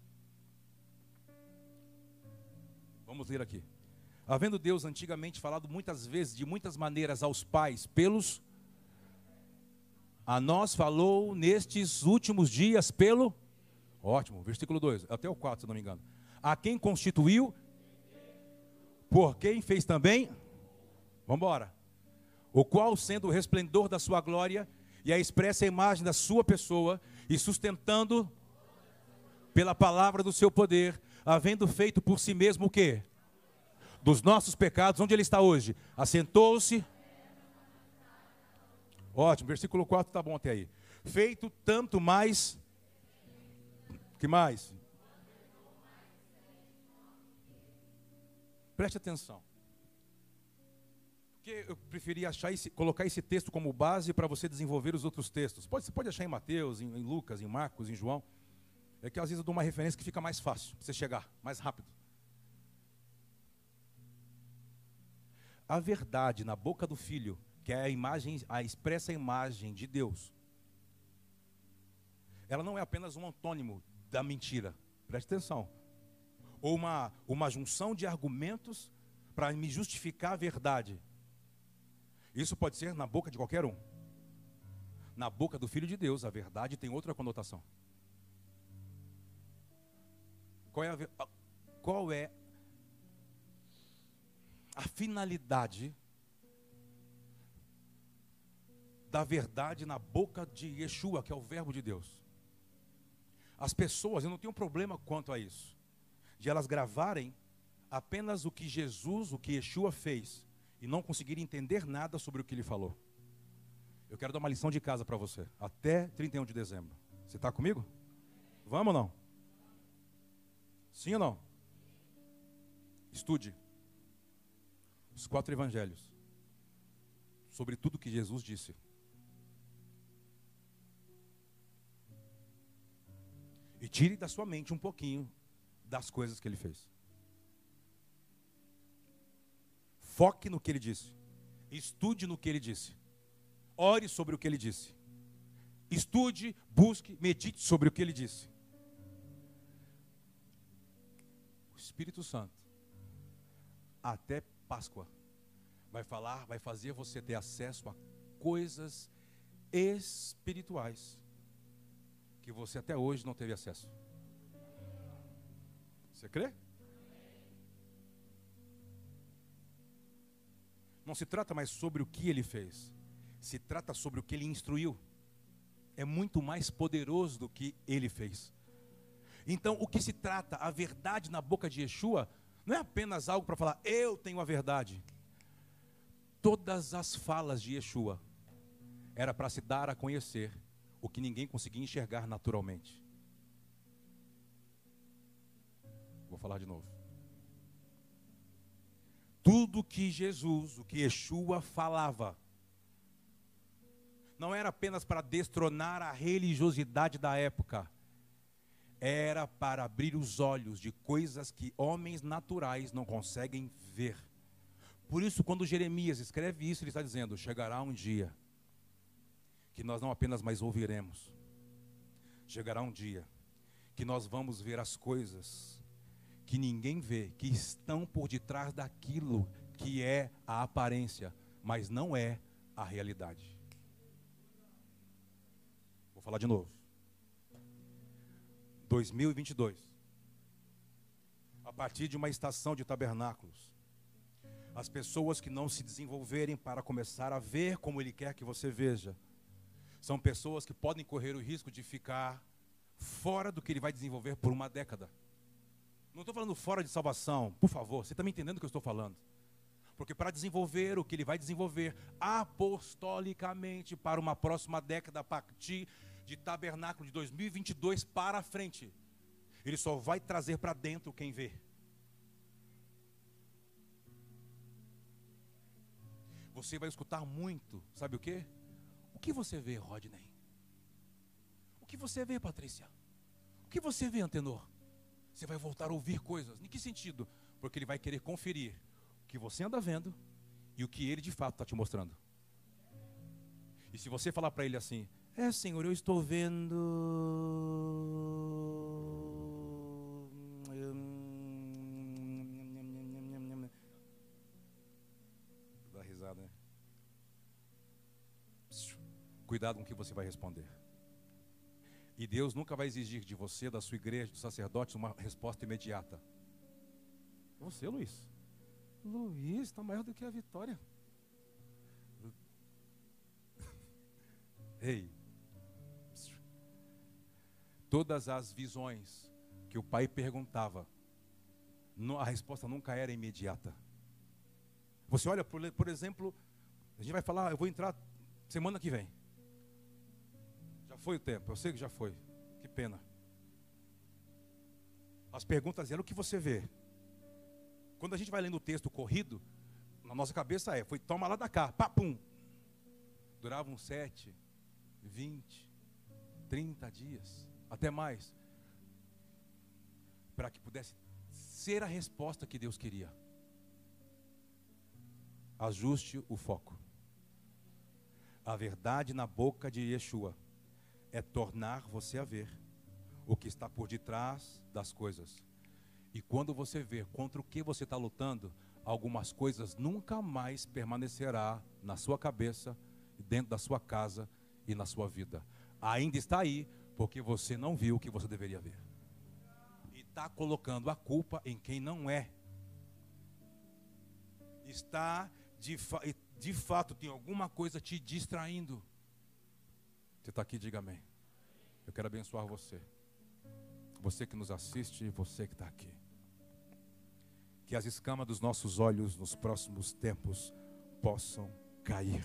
Vamos ler aqui. Havendo Deus antigamente falado muitas vezes, de muitas maneiras, aos pais, pelos. A nós falou nestes últimos dias pelo Ótimo, versículo 2, até o 4, se não me engano. A quem constituiu, por quem fez também, vamos embora. O qual, sendo o resplendor da sua glória e a expressa imagem da sua pessoa, e sustentando pela palavra do seu poder, havendo feito por si mesmo o quê? Dos nossos pecados, onde ele está hoje? Assentou-se. Ótimo, versículo 4 está bom até aí. Feito tanto mais que mais? Preste atenção. Porque eu preferi achar esse, colocar esse texto como base para você desenvolver os outros textos. Pode, você pode achar em Mateus, em, em Lucas, em Marcos, em João. É que às vezes eu dou uma referência que fica mais fácil para você chegar, mais rápido. A verdade na boca do filho, que é a imagem, a expressa imagem de Deus, ela não é apenas um antônimo da mentira. Preste atenção. Ou uma, uma junção de argumentos para me justificar a verdade. Isso pode ser na boca de qualquer um. Na boca do Filho de Deus, a verdade tem outra conotação. Qual é a, qual é a finalidade da verdade na boca de Yeshua, que é o Verbo de Deus? As pessoas, eu não tenho problema quanto a isso, de elas gravarem apenas o que Jesus, o que Yeshua fez, e não conseguirem entender nada sobre o que ele falou. Eu quero dar uma lição de casa para você, até 31 de dezembro. Você está comigo? Vamos ou não? Sim ou não? Estude. os quatro evangelhos sobre tudo que Jesus disse. E tire da sua mente um pouquinho das coisas que ele fez. Foque no que ele disse. Estude no que ele disse. Ore sobre o que ele disse. Estude, busque, medite sobre o que ele disse. O Espírito Santo, até Páscoa, vai falar, vai fazer você ter acesso a coisas espirituais que você até hoje não teve acesso. Você crê? Não se trata mais sobre o que ele fez, se trata sobre o que ele instruiu. É muito mais poderoso do que ele fez. Então, o que se trata, a verdade na boca de Yeshua, não é apenas algo para falar, eu tenho a verdade. Todas as falas de Yeshua era para se dar a conhecer o que ninguém conseguia enxergar naturalmente. Vou falar de novo. Tudo que Jesus, o que Yeshua falava, não era apenas para destronar a religiosidade da época, era para abrir os olhos de coisas que homens naturais não conseguem ver. Por isso, quando Jeremias escreve isso, ele está dizendo: chegará um dia que nós não apenas mais ouviremos, chegará um dia que nós vamos ver as coisas que ninguém vê, que estão por detrás daquilo que é a aparência, mas não é a realidade. Vou falar de novo. 2022. A partir de uma estação de tabernáculos, as pessoas que não se desenvolverem para começar a ver como Ele quer que você veja, são pessoas que podem correr o risco de ficar fora do que ele vai desenvolver por uma década. Não estou falando fora de salvação, por favor, você está me entendendo o que eu estou falando? Porque para desenvolver o que ele vai desenvolver apostolicamente para uma próxima década, a partir de tabernáculo de 2022 para frente, ele só vai trazer para dentro quem vê. Você vai escutar muito, sabe o que? O que você vê, Rodney? O que você vê, Patrícia? O que você vê, Antenor? Você vai voltar a ouvir coisas. Em que sentido? Porque ele vai querer conferir o que você anda vendo e o que ele de fato está te mostrando. E se você falar para ele assim, é Senhor, eu estou vendo. Cuidado com o que você vai responder. E Deus nunca vai exigir de você, da sua igreja, dos sacerdotes, uma resposta imediata. Você, Luiz. Luiz está maior do que a vitória. [laughs] Ei. Todas as visões que o pai perguntava, a resposta nunca era imediata. Você olha, por, por exemplo, a gente vai falar, eu vou entrar semana que vem foi o tempo, eu sei que já foi. Que pena. As perguntas eram o que você vê. Quando a gente vai lendo o texto corrido, na nossa cabeça é, foi toma lá da cá, papum. Duravam sete, vinte, trinta dias, até mais. Para que pudesse ser a resposta que Deus queria. Ajuste o foco. A verdade na boca de Yeshua é tornar você a ver o que está por detrás das coisas. E quando você ver contra o que você está lutando, algumas coisas nunca mais permanecerá na sua cabeça, dentro da sua casa e na sua vida. Ainda está aí porque você não viu o que você deveria ver. E está colocando a culpa em quem não é. Está de, fa de fato tem alguma coisa te distraindo. Você está aqui, diga amém. Eu quero abençoar você. Você que nos assiste e você que está aqui. Que as escamas dos nossos olhos nos próximos tempos possam cair.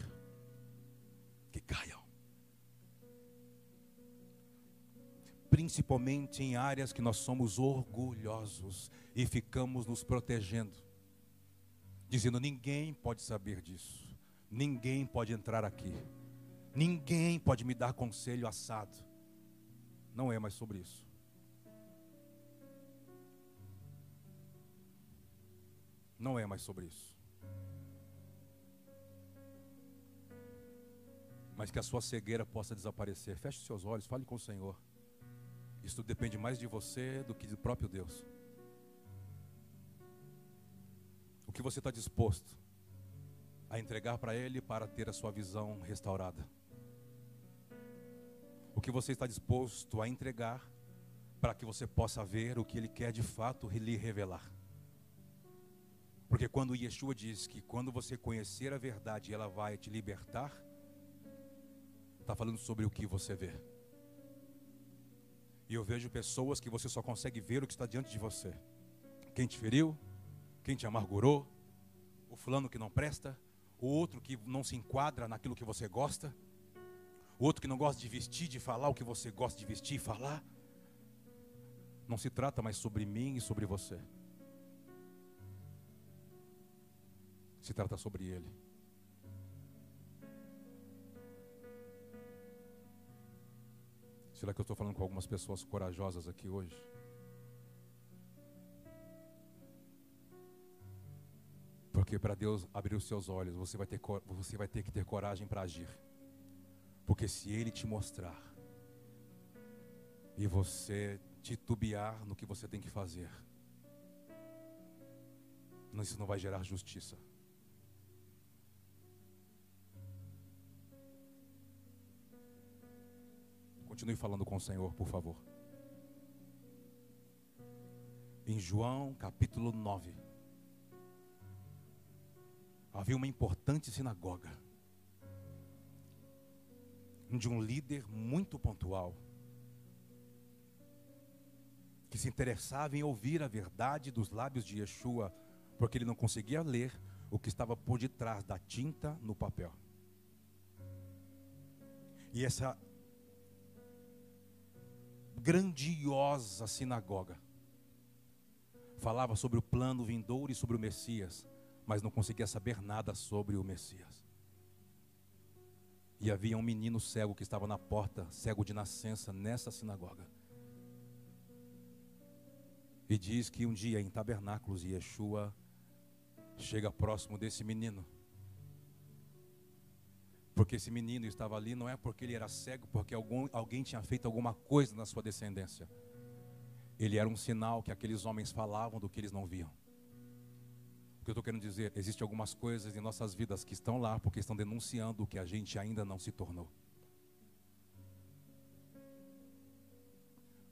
Que caiam. Principalmente em áreas que nós somos orgulhosos e ficamos nos protegendo dizendo: ninguém pode saber disso, ninguém pode entrar aqui, ninguém pode me dar conselho assado. Não é mais sobre isso. Não é mais sobre isso. Mas que a sua cegueira possa desaparecer. Feche os seus olhos, fale com o Senhor. Isso depende mais de você do que do próprio Deus. O que você está disposto a entregar para Ele para ter a sua visão restaurada? Que você está disposto a entregar para que você possa ver o que Ele quer de fato lhe revelar? Porque quando Yeshua diz que quando você conhecer a verdade, ela vai te libertar, está falando sobre o que você vê. E eu vejo pessoas que você só consegue ver o que está diante de você. Quem te feriu, quem te amargurou, o fulano que não presta, o outro que não se enquadra naquilo que você gosta, o outro que não gosta de vestir, de falar o que você gosta de vestir e falar. Não se trata mais sobre mim e sobre você. se trata sobre Ele. Será que eu estou falando com algumas pessoas corajosas aqui hoje? Porque para Deus abrir os seus olhos, você vai ter, você vai ter que ter coragem para agir. Porque se Ele te mostrar e você titubear no que você tem que fazer, isso não vai gerar justiça. Continue falando com o Senhor, por favor. Em João capítulo 9, havia uma importante sinagoga, de um líder muito pontual, que se interessava em ouvir a verdade dos lábios de Yeshua, porque ele não conseguia ler o que estava por detrás da tinta no papel. E essa grandiosa sinagoga. Falava sobre o plano vindouro e sobre o Messias, mas não conseguia saber nada sobre o Messias. E havia um menino cego que estava na porta, cego de nascença, nessa sinagoga. E diz que um dia em tabernáculos, Yeshua chega próximo desse menino porque esse menino estava ali não é porque ele era cego, porque algum, alguém tinha feito alguma coisa na sua descendência. Ele era um sinal que aqueles homens falavam do que eles não viam. O que eu estou querendo dizer, existem algumas coisas em nossas vidas que estão lá porque estão denunciando o que a gente ainda não se tornou.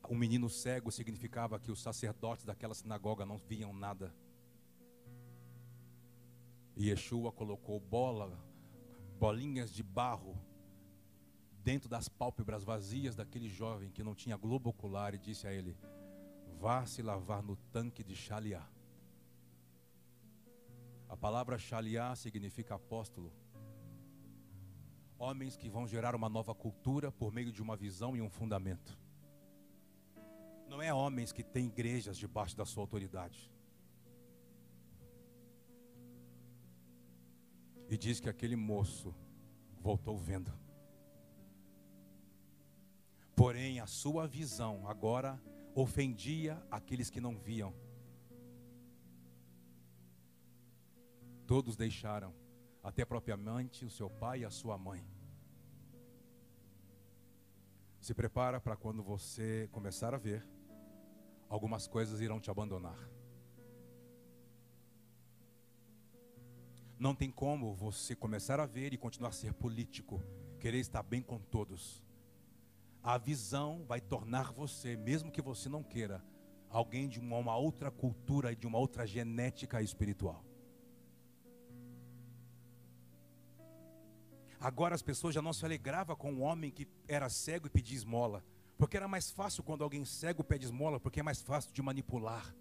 Um menino cego significava que os sacerdotes daquela sinagoga não viam nada. E Yeshua colocou bola bolinhas de barro dentro das pálpebras vazias daquele jovem que não tinha globo ocular e disse a ele: Vá se lavar no tanque de Shaliá. A palavra Shaliá significa apóstolo. Homens que vão gerar uma nova cultura por meio de uma visão e um fundamento. Não é homens que têm igrejas debaixo da sua autoridade. E diz que aquele moço voltou vendo. Porém, a sua visão agora ofendia aqueles que não viam. Todos deixaram, até propriamente o seu pai e a sua mãe. Se prepara para quando você começar a ver, algumas coisas irão te abandonar. Não tem como você começar a ver e continuar a ser político, querer estar bem com todos. A visão vai tornar você, mesmo que você não queira, alguém de uma, outra cultura e de uma outra genética espiritual. Agora as pessoas já não se alegravam com um homem que era cego e pedia esmola. Porque era mais fácil quando alguém cego pede esmola, porque é mais fácil de manipular.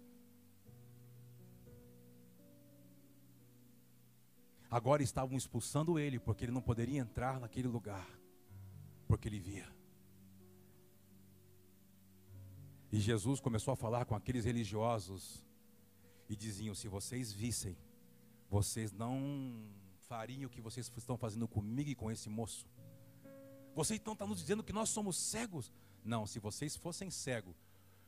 Agora estavam expulsando ele, porque ele não poderia entrar naquele lugar, porque ele via. E Jesus começou a falar com aqueles religiosos e diziam: Se vocês vissem, vocês não fariam o que vocês estão fazendo comigo e com esse moço. Vocês então estão nos dizendo que nós somos cegos? Não, se vocês fossem cegos,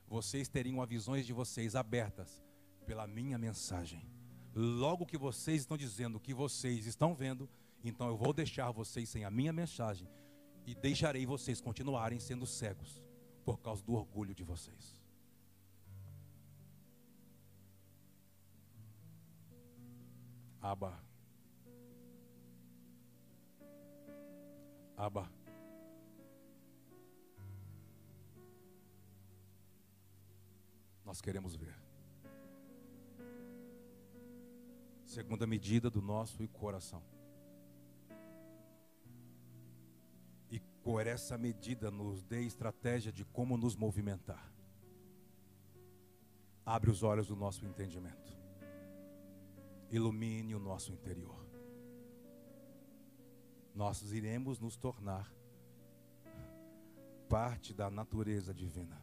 vocês teriam as visões de vocês abertas pela minha mensagem. Logo que vocês estão dizendo que vocês estão vendo, então eu vou deixar vocês sem a minha mensagem e deixarei vocês continuarem sendo cegos por causa do orgulho de vocês. Aba. Nós queremos ver. Segunda medida do nosso coração. E por essa medida nos dê estratégia de como nos movimentar. Abre os olhos do nosso entendimento. Ilumine o nosso interior. Nós iremos nos tornar parte da natureza divina.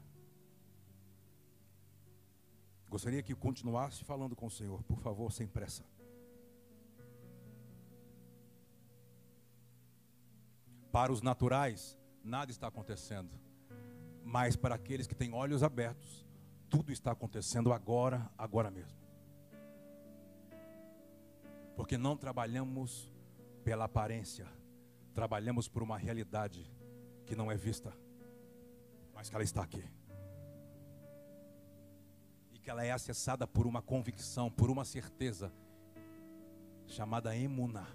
Gostaria que continuasse falando com o Senhor, por favor, sem pressa. Para os naturais, nada está acontecendo. Mas para aqueles que têm olhos abertos, tudo está acontecendo agora, agora mesmo. Porque não trabalhamos pela aparência, trabalhamos por uma realidade que não é vista, mas que ela está aqui que ela é acessada por uma convicção, por uma certeza, chamada emuná.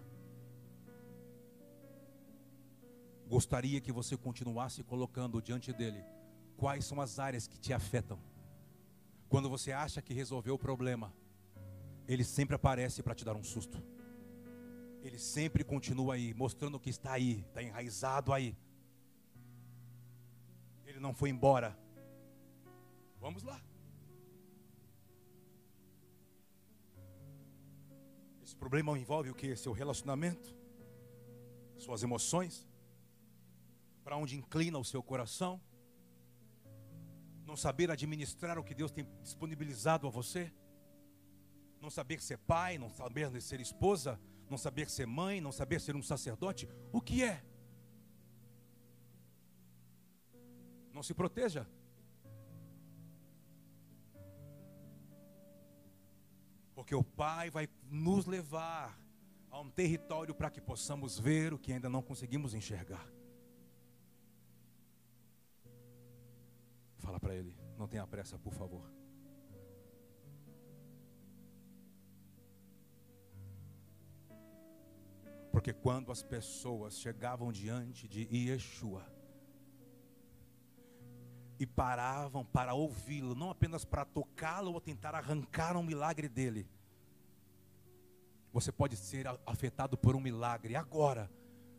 Gostaria que você continuasse colocando diante dele quais são as áreas que te afetam. Quando você acha que resolveu o problema, ele sempre aparece para te dar um susto. Ele sempre continua aí, mostrando que está aí, está enraizado aí. Ele não foi embora. Vamos lá. Esse problema envolve o que? Seu relacionamento, suas emoções, para onde inclina o seu coração, não saber administrar o que Deus tem disponibilizado a você, não saber ser pai, não saber ser esposa, não saber ser mãe, não saber ser um sacerdote, o que é? Não se proteja. Porque o Pai vai nos levar a um território para que possamos ver o que ainda não conseguimos enxergar. Fala para ele, não tenha pressa, por favor. Porque quando as pessoas chegavam diante de Yeshua e paravam para ouvi-lo, não apenas para tocá-lo ou tentar arrancar um milagre dele, você pode ser afetado por um milagre agora,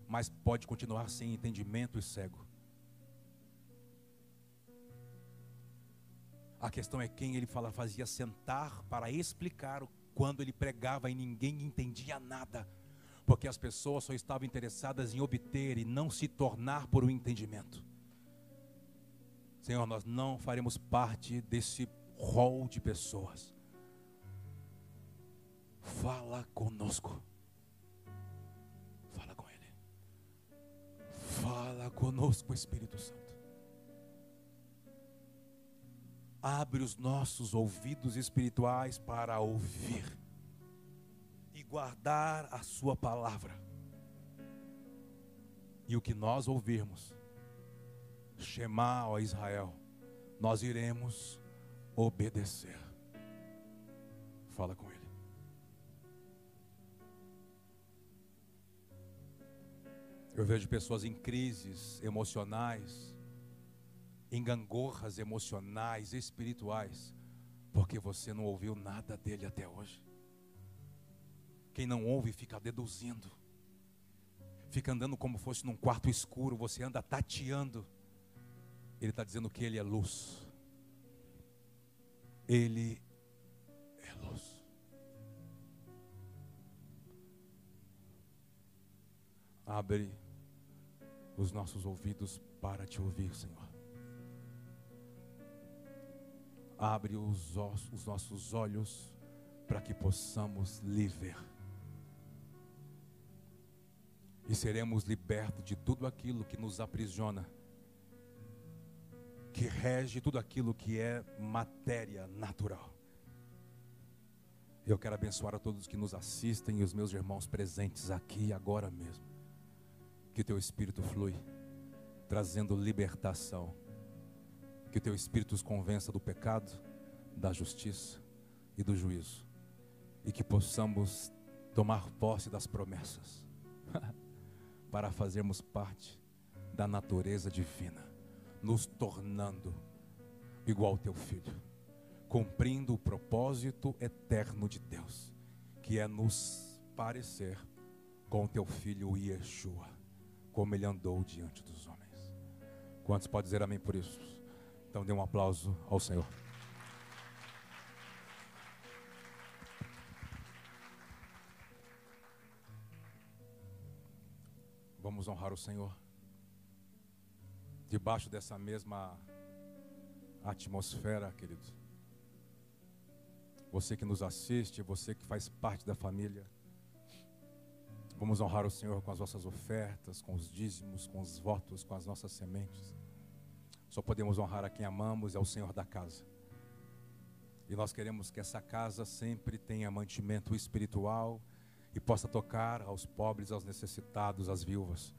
mas pode continuar sem entendimento e cego. A questão é quem ele fala, fazia sentar para explicar quando ele pregava e ninguém entendia nada, porque as pessoas só estavam interessadas em obter e não se tornar por um entendimento. Senhor, nós não faremos parte desse rol de pessoas Fala conosco. Fala com Ele. Fala conosco, Espírito Santo. Abre os nossos ouvidos espirituais para ouvir guardar a Sua palavra. E o que nós ouvirmos, Shema, ó Israel, nós iremos obedecer. Fala com Ele. Eu vejo pessoas em crises emocionais, em gangorras emocionais, espirituais, porque você não ouviu nada dele até hoje. Quem não ouve fica deduzindo, fica andando como fosse num quarto escuro, você anda tateando. Ele está dizendo que ele é luz. Ele é luz. Abre os nossos ouvidos para te ouvir, Senhor. Abre os, os nossos olhos para que possamos lhe ver. E seremos libertos de tudo aquilo que nos aprisiona, que rege tudo aquilo que é matéria natural. Eu quero abençoar a todos que nos assistem e os meus irmãos presentes aqui agora mesmo. Que teu espírito flui, trazendo libertação. Que teu espírito os convença do pecado, da justiça e do juízo. E que possamos tomar posse das promessas. [laughs] para fazermos parte da natureza divina, nos tornando igual ao teu filho, cumprindo o propósito eterno de Deus, que é nos parecer com teu filho Yeshua, como ele andou diante dos homens. Quantos podem dizer amém por isso? Então dê um aplauso ao Senhor. Vamos honrar o Senhor. Debaixo dessa mesma atmosfera, querido. Você que nos assiste, você que faz parte da família. Vamos honrar o Senhor com as nossas ofertas, com os dízimos, com os votos, com as nossas sementes. Só podemos honrar a quem amamos, é o Senhor da casa. E nós queremos que essa casa sempre tenha mantimento espiritual e possa tocar aos pobres, aos necessitados, às viúvas.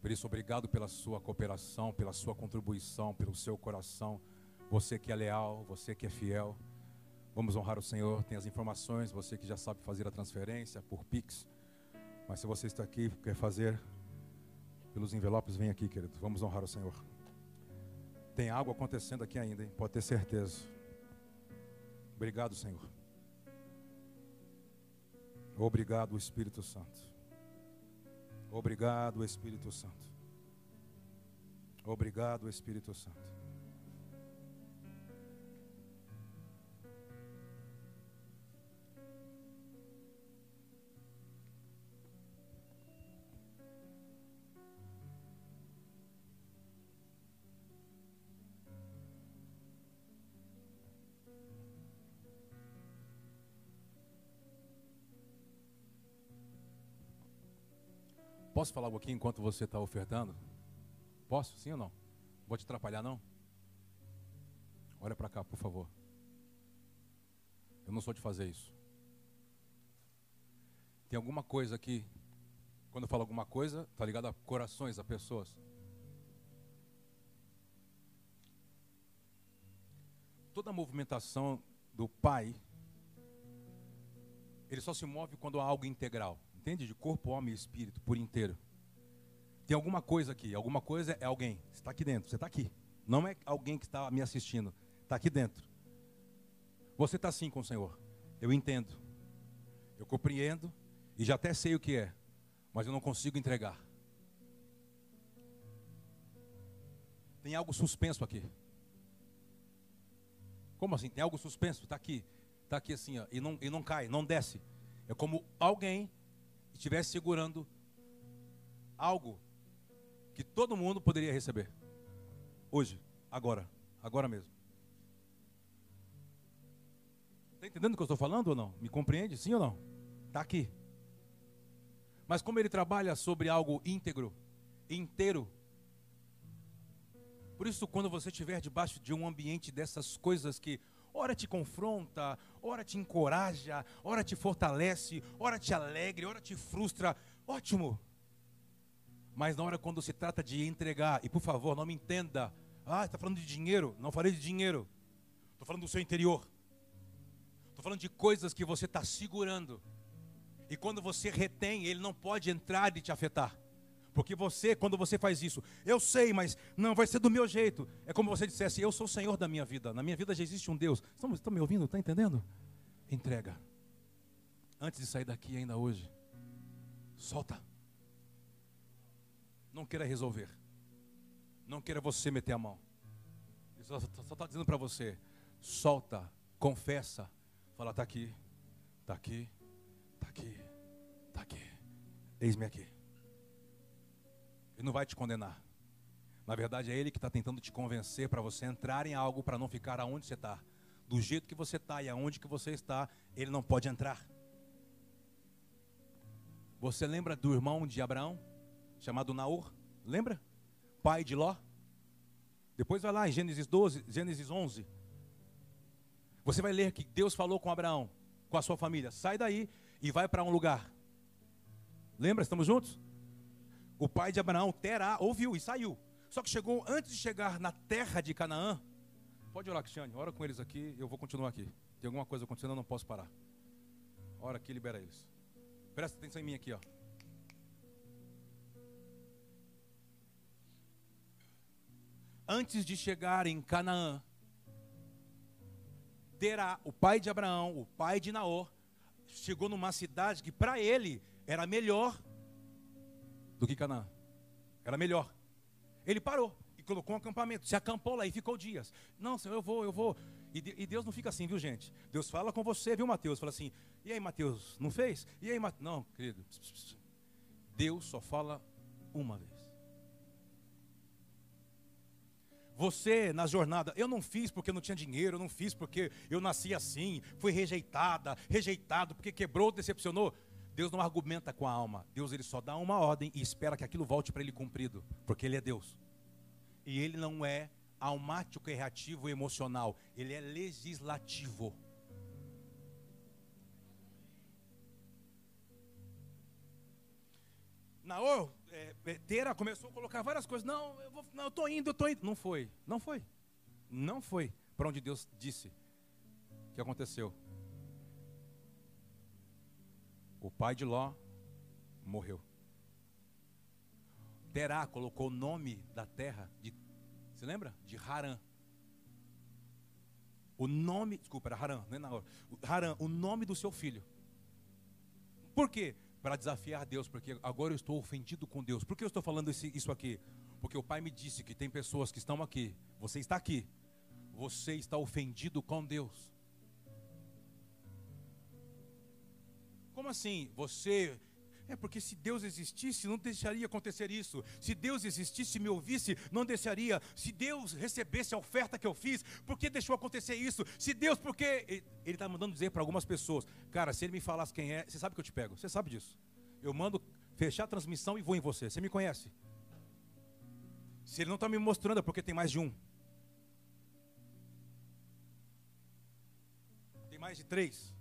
Por isso, obrigado pela sua cooperação, pela sua contribuição, pelo seu coração. Você que é leal, você que é fiel. Vamos honrar o Senhor. Tem as informações, você que já sabe fazer a transferência por Pix. Mas se você está aqui quer fazer pelos envelopes, vem aqui, querido. Vamos honrar o Senhor. Tem algo acontecendo aqui ainda, hein? Pode ter certeza. Obrigado, Senhor. Obrigado, Espírito Santo. Obrigado, Espírito Santo. Obrigado, Espírito Santo. Posso falar algo aqui enquanto você está ofertando? Posso? Sim ou não? Vou te atrapalhar, não? Olha para cá, por favor. Eu não sou de fazer isso. Tem alguma coisa aqui, quando eu falo alguma coisa, está ligado a corações, a pessoas. Toda a movimentação do Pai, ele só se move quando há algo integral entende? De corpo, alma e espírito por inteiro. Tem alguma coisa aqui, alguma coisa é alguém. Está aqui dentro, você está aqui. Não é alguém que está me assistindo, está aqui dentro. Você está assim com o Senhor. Eu entendo, eu compreendo e já até sei o que é, mas eu não consigo entregar. Tem algo suspenso aqui. Como assim? Tem algo suspenso? Está aqui. Está aqui assim, ó, e, não, e não cai, não desce. É como alguém estivesse segurando algo que todo mundo poderia receber. Hoje, agora, agora mesmo. Está entendendo o que eu estou falando ou não? Me compreende? Sim ou não? Está aqui. Mas como ele trabalha sobre algo íntegro, inteiro, por isso, quando você estiver debaixo de um ambiente dessas coisas que ora te confronta, ora te encoraja, ora te fortalece, ora te alegre, ora te frustra. Ótimo. Mas na hora quando se trata de entregar, e por favor, não me entenda, ah, está falando de dinheiro? Não falei de dinheiro. Estou falando do seu interior. Estou falando de coisas que você está segurando. E quando você retém, ele não pode entrar e te afetar. Porque você, quando você faz isso, eu sei, mas não vai ser do meu jeito. É como você dissesse: Eu sou o Senhor da minha vida. Na minha vida já existe um Deus. Estão, estão me ouvindo? Está entendendo? Entrega. Antes de sair daqui ainda hoje, solta. Não queira resolver. Não queira você meter a mão. Ele só está dizendo para você: solta, confessa. Fala, está aqui, está aqui, está aqui, está aqui. Eis-me aqui. Ele não vai te condenar. Na verdade, é Ele que está tentando te convencer para você entrar em algo para não ficar aonde você está. Do jeito que você está e aonde que você está, Ele não pode entrar. Você lembra do irmão de Abraão, chamado Naor? Lembra? Pai de Ló? Depois vai lá em Gênesis 12, Gênesis 11. Você vai ler que Deus falou com Abraão, com a sua família: sai daí e vai para um lugar. Lembra? Estamos juntos? O pai de Abraão, Terá, ouviu e saiu. Só que chegou antes de chegar na terra de Canaã. Pode orar, Cristiane, ora com eles aqui, eu vou continuar aqui. Tem alguma coisa acontecendo, eu não posso parar. Ora aqui, libera eles. Presta atenção em mim aqui, ó. Antes de chegar em Canaã, Terá, o pai de Abraão, o pai de Naor, chegou numa cidade que para ele era melhor do que Canaã. Era melhor. Ele parou e colocou um acampamento, se acampou lá e ficou dias. Não, Senhor, eu vou, eu vou. E, Deus não fica assim, viu, gente? Deus fala com você, viu, Mateus? Fala assim: e aí, Mateus, não fez? E aí, Mateus? Não, querido. Deus só fala uma vez. Você na jornada, eu não fiz porque não tinha dinheiro, eu não fiz porque eu nasci assim, fui rejeitada, rejeitado, porque quebrou, decepcionou. Deus não argumenta com a alma. Deus ele só dá uma ordem e espera que aquilo volte para ele cumprido, porque ele é Deus. E ele não é almático, reativo, emocional, ele é legislativo. Naor, é, é, Tera começou a colocar várias coisas. Não, eu vou, não, eu estou indo, eu estou indo. Não foi, não foi, não foi para onde Deus disse que aconteceu. O pai de Ló morreu. Terá colocou o nome da terra de, você lembra? De Harã. O nome, desculpa, era Harã, não é na hora. Harã, o nome do seu filho. Por quê? para desafiar Deus, porque agora eu estou ofendido com Deus. Por que eu estou falando isso aqui? Porque o Pai me disse que tem pessoas que estão aqui, você está aqui, você está ofendido com Deus. Como assim? Você é porque se Deus existisse, não deixaria acontecer isso. Se Deus existisse, me ouvisse, não deixaria. Se Deus recebesse a oferta que eu fiz, por que deixou acontecer isso? Se Deus, porque. Ele está mandando dizer para algumas pessoas: Cara, se ele me falasse quem é, você sabe que eu te pego. Você sabe disso. Eu mando fechar a transmissão e vou em você. Você me conhece. Se ele não está me mostrando, é porque tem mais de um. Tem mais de três.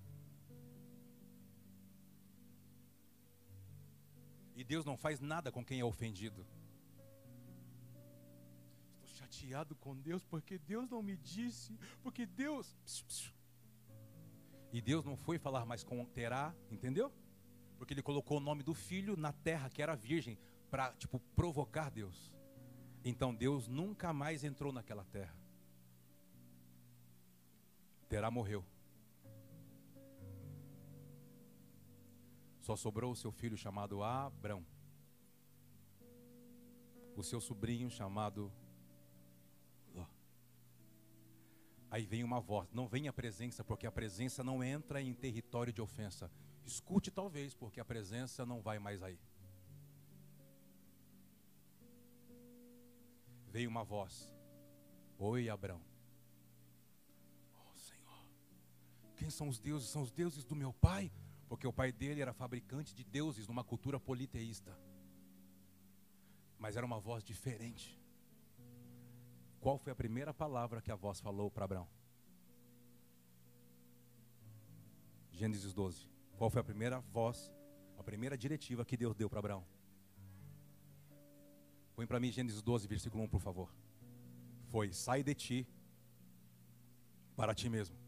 E Deus não faz nada com quem é ofendido. Estou chateado com Deus porque Deus não me disse, porque Deus. E Deus não foi falar mais com Terá, entendeu? Porque ele colocou o nome do filho na terra que era virgem para tipo provocar Deus. Então Deus nunca mais entrou naquela terra. Terá morreu. Só sobrou o seu filho chamado Abrão. O seu sobrinho chamado Ló. Aí vem uma voz, não vem a presença, porque a presença não entra em território de ofensa. Escute talvez, porque a presença não vai mais aí. Veio uma voz. Oi, Abrão. Oh, Senhor. Quem são os deuses? São os deuses do meu pai? Porque o pai dele era fabricante de deuses numa cultura politeísta. Mas era uma voz diferente. Qual foi a primeira palavra que a voz falou para Abraão? Gênesis 12. Qual foi a primeira voz, a primeira diretiva que Deus deu para Abraão? Põe para mim Gênesis 12, versículo 1, por favor. Foi: sai de ti para ti mesmo.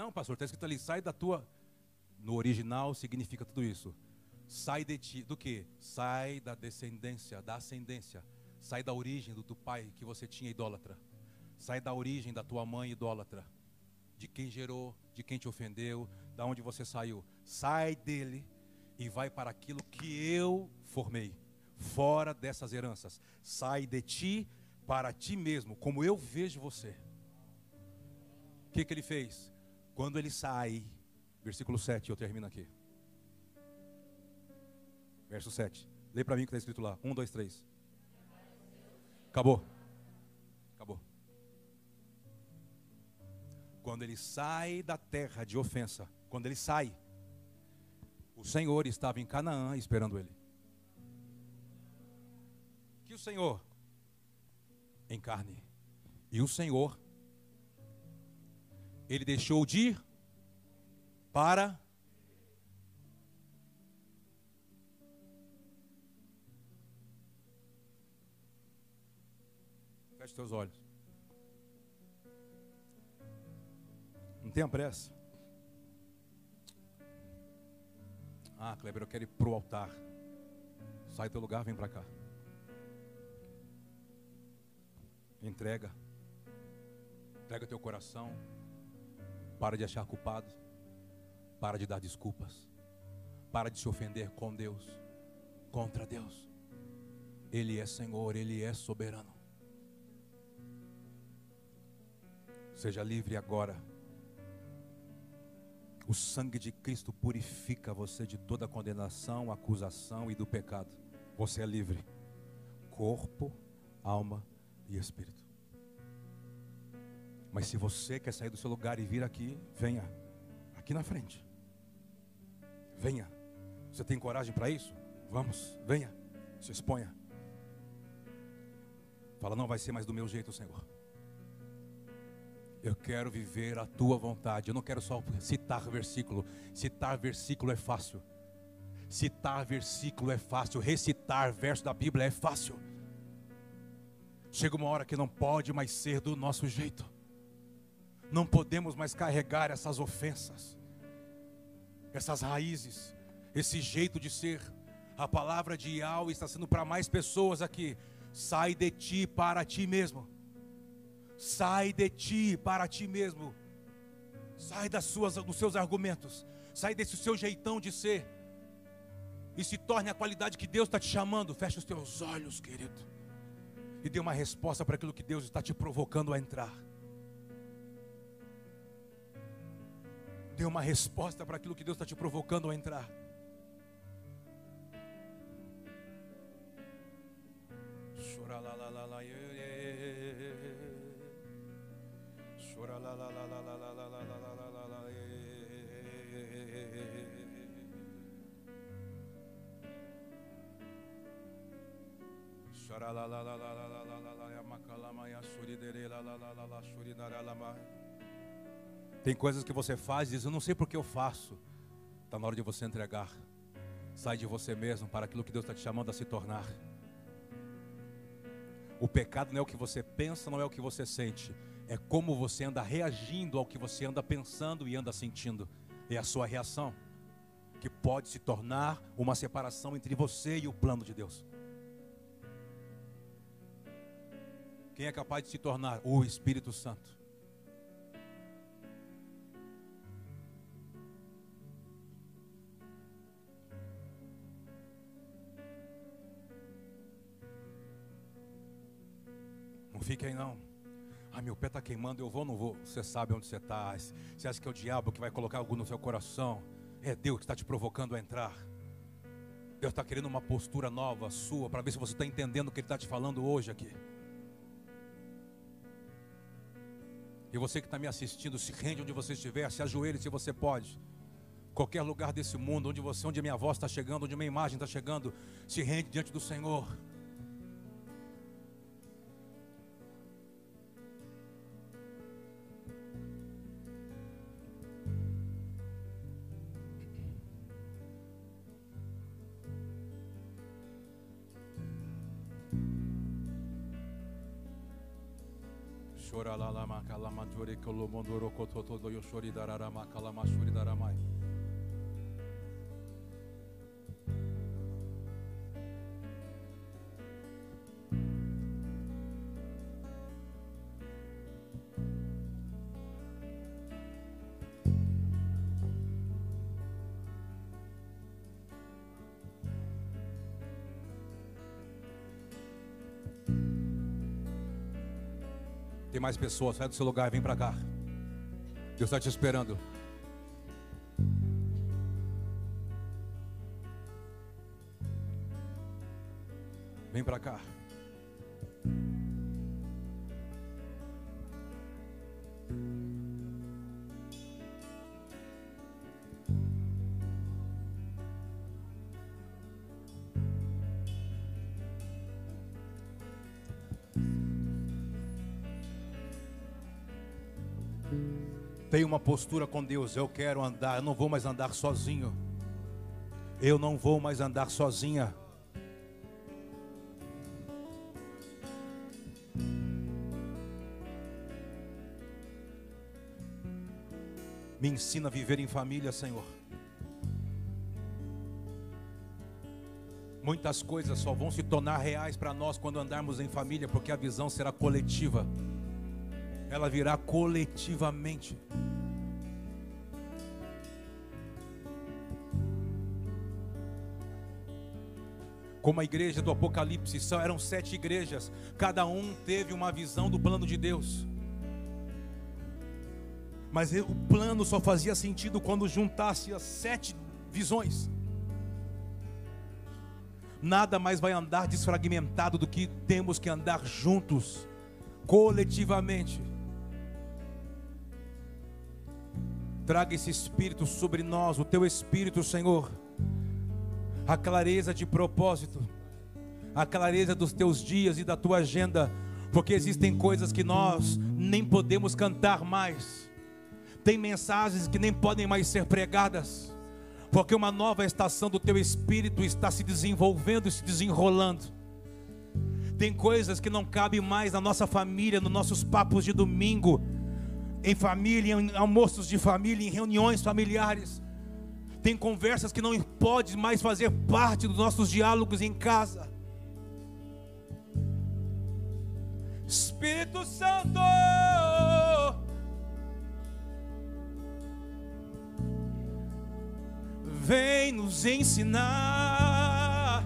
Não, pastor, está escrito ali, sai da tua. No original significa tudo isso. Sai de ti, do que? Sai da descendência, da ascendência. Sai da origem do, do pai que você tinha idólatra. Sai da origem da tua mãe idólatra. De quem gerou, de quem te ofendeu, da onde você saiu. Sai dele e vai para aquilo que eu formei. Fora dessas heranças. Sai de ti para ti mesmo, como eu vejo você. O que, que ele fez? Quando ele sai, versículo 7, eu termino aqui. Verso 7. Lê para mim o que está escrito lá. 1, 2, 3. Acabou. Acabou. quando ele sai da terra de ofensa, quando ele sai, o Senhor estava em Canaã esperando ele. Que o Senhor em carne. E o Senhor ele deixou de ir para Feche teus olhos. Não tenha pressa. Ah, Kleber, eu quero ir para o altar. Sai do teu lugar, vem para cá. Entrega. Entrega teu coração. Para de achar culpado. Para de dar desculpas. Para de se ofender com Deus. Contra Deus. Ele é Senhor, Ele é soberano. Seja livre agora. O sangue de Cristo purifica você de toda condenação, acusação e do pecado. Você é livre. Corpo, alma e espírito. Mas se você quer sair do seu lugar e vir aqui, venha. Aqui na frente. Venha. Você tem coragem para isso? Vamos, venha. Se exponha. Fala, não vai ser mais do meu jeito, Senhor. Eu quero viver a tua vontade. Eu não quero só citar versículo. Citar versículo é fácil. Citar versículo é fácil. Recitar verso da Bíblia é fácil. Chega uma hora que não pode mais ser do nosso jeito. Não podemos mais carregar essas ofensas, essas raízes, esse jeito de ser. A palavra de Yahweh está sendo para mais pessoas aqui. Sai de ti para ti mesmo. Sai de ti para ti mesmo. Sai das suas, dos seus argumentos. Sai desse seu jeitão de ser. E se torne a qualidade que Deus está te chamando. Feche os teus olhos, querido. E dê uma resposta para aquilo que Deus está te provocando a entrar. Dê uma resposta para aquilo que Deus está te provocando a entrar. Chora lá, lá, lá, lá, Chora lá, lá, lá, lá, lá, lá, lá, lá, lá, lá, Tem coisas que você faz e diz, eu não sei porque eu faço. Está na hora de você entregar. Sai de você mesmo para aquilo que Deus está te chamando a se tornar. O pecado não é o que você pensa, não é o que você sente. É como você anda reagindo ao que você anda pensando e anda sentindo. É a sua reação que pode se tornar uma separação entre você e o plano de Deus. Quem é capaz de se tornar? O Espírito Santo. Não fique aí não. Ah, meu pé está queimando, eu vou ou não vou? Você sabe onde você está. Você acha que é o diabo que vai colocar algo no seu coração? É Deus que está te provocando a entrar. Deus está querendo uma postura nova sua para ver se você está entendendo o que Ele está te falando hoje aqui. E você que está me assistindo, se rende onde você estiver, se ajoelhe se você pode. Qualquer lugar desse mundo, onde você, onde a minha voz está chegando, onde a minha imagem está chegando, se rende diante do Senhor. Shore Kolomondoro Kototo Yoshori Dararama Kalamashure Daramai. Tem mais pessoas, sai do seu lugar e vem para cá. Deus está te esperando. Vem para cá. Postura com Deus. Eu quero andar, eu não vou mais andar sozinho. Eu não vou mais andar sozinha. Me ensina a viver em família, Senhor. Muitas coisas só vão se tornar reais para nós quando andarmos em família, porque a visão será coletiva. Ela virá coletivamente. Como a igreja do Apocalipse, eram sete igrejas, cada um teve uma visão do plano de Deus. Mas o plano só fazia sentido quando juntasse as sete visões. Nada mais vai andar desfragmentado do que temos que andar juntos, coletivamente. Traga esse espírito sobre nós, o teu espírito, Senhor a clareza de propósito, a clareza dos teus dias e da tua agenda, porque existem coisas que nós nem podemos cantar mais, tem mensagens que nem podem mais ser pregadas, porque uma nova estação do teu espírito está se desenvolvendo e se desenrolando. Tem coisas que não cabem mais na nossa família, nos nossos papos de domingo, em família, em almoços de família, em reuniões familiares tem conversas que não pode mais fazer parte dos nossos diálogos em casa. Espírito Santo, vem nos ensinar.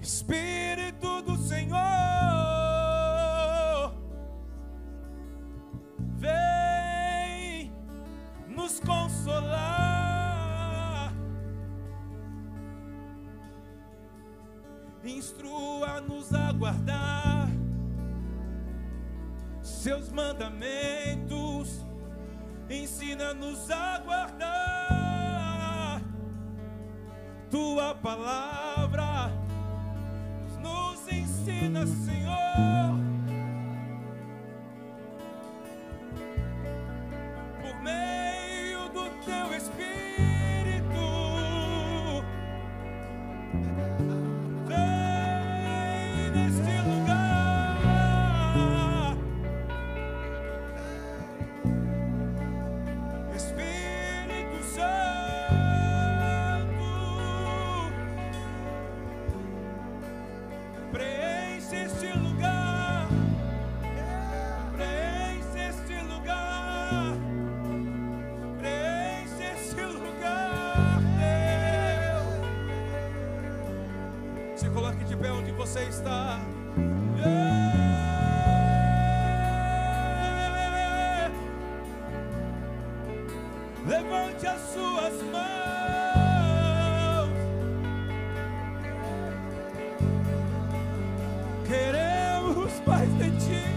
Espírito do Senhor. Nos consolar. Instrua-nos a guardar seus mandamentos. Ensina-nos a guardar tua palavra. Nos ensina, Senhor. Por meio Vemos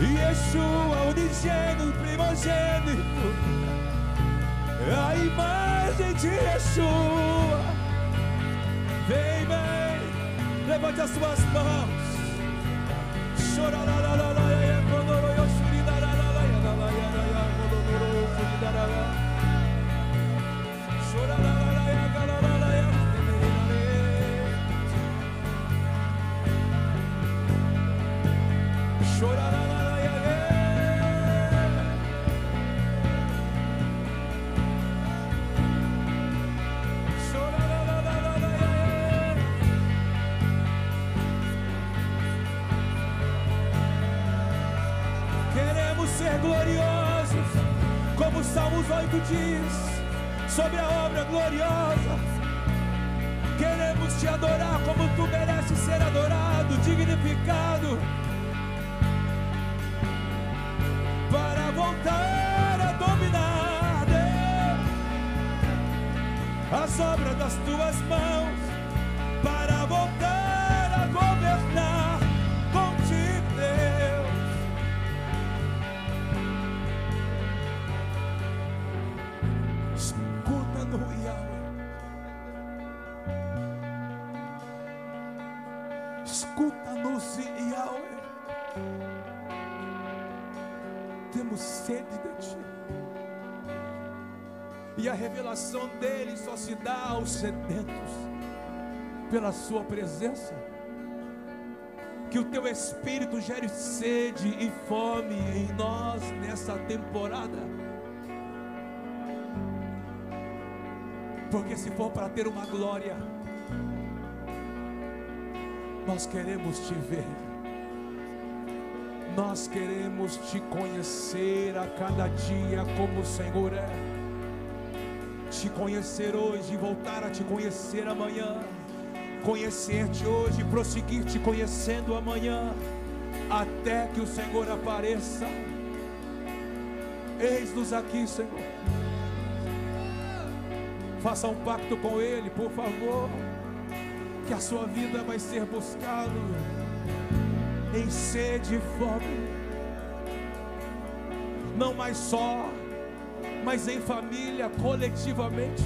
Yeshua, unigênito, primogênito. A imagem de Yeshua. Vem, vem, levante as suas mãos. Chorararararaia, Queremos te adorar como tu mereces ser adorado, dignificado. Para voltar a dominar, Deus, as obras das tuas mãos. Temos sede de Ti. E a revelação dele só se dá aos sedentos pela Sua presença. Que o Teu Espírito gere sede e fome em nós nessa temporada. Porque se for para ter uma glória, nós queremos te ver. Nós queremos te conhecer a cada dia como o Senhor é. Te conhecer hoje e voltar a te conhecer amanhã. Conhecer-te hoje e prosseguir te conhecendo amanhã. Até que o Senhor apareça. Eis-nos aqui, Senhor. Faça um pacto com Ele, por favor. Que a sua vida vai ser buscada em sede e fome. Não mais só, mas em família, coletivamente.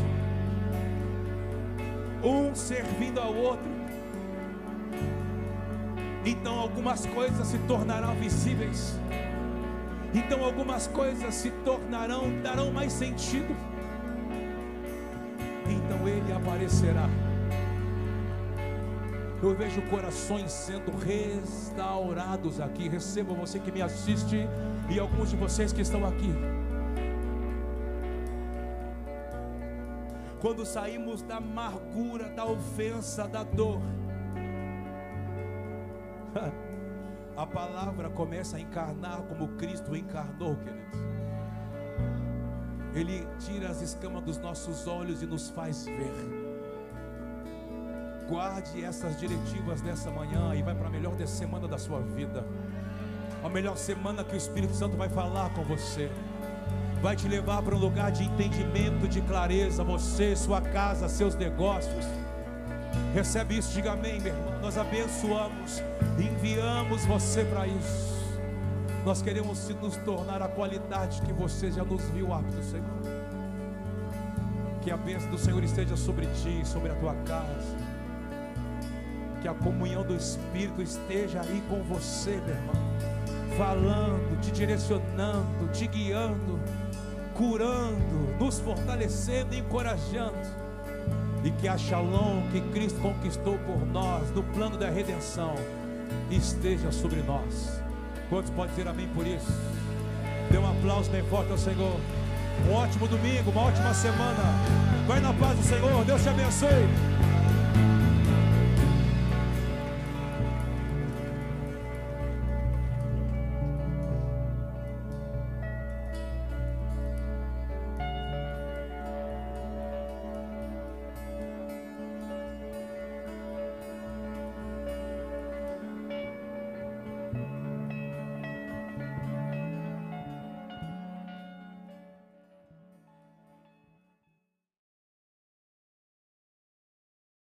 Um servindo ao outro. Então algumas coisas se tornarão visíveis. Então algumas coisas se tornarão, darão mais sentido. Então ele aparecerá. Eu vejo corações sendo restaurados aqui. Receba você que me assiste e alguns de vocês que estão aqui. Quando saímos da amargura, da ofensa, da dor, [laughs] a palavra começa a encarnar como Cristo encarnou, queridos. Ele tira as escamas dos nossos olhos e nos faz ver. Guarde essas diretivas nessa manhã e vai para a melhor semana da sua vida. A melhor semana que o Espírito Santo vai falar com você. Vai te levar para um lugar de entendimento, de clareza. Você, sua casa, seus negócios. Recebe isso, diga amém, meu irmão. Nós abençoamos, enviamos você para isso. Nós queremos nos tornar a qualidade que você já nos viu apto, Senhor. Que a bênção do Senhor esteja sobre ti, sobre a tua casa. Que a comunhão do Espírito esteja aí com você, meu irmão. falando, te direcionando, te guiando, curando, nos fortalecendo, encorajando. E que a Shalom que Cristo conquistou por nós no plano da redenção esteja sobre nós. Quantos podem dizer amém por isso? Dê um aplauso bem forte ao Senhor. Um ótimo domingo, uma ótima semana. Vai na paz do Senhor. Deus te abençoe.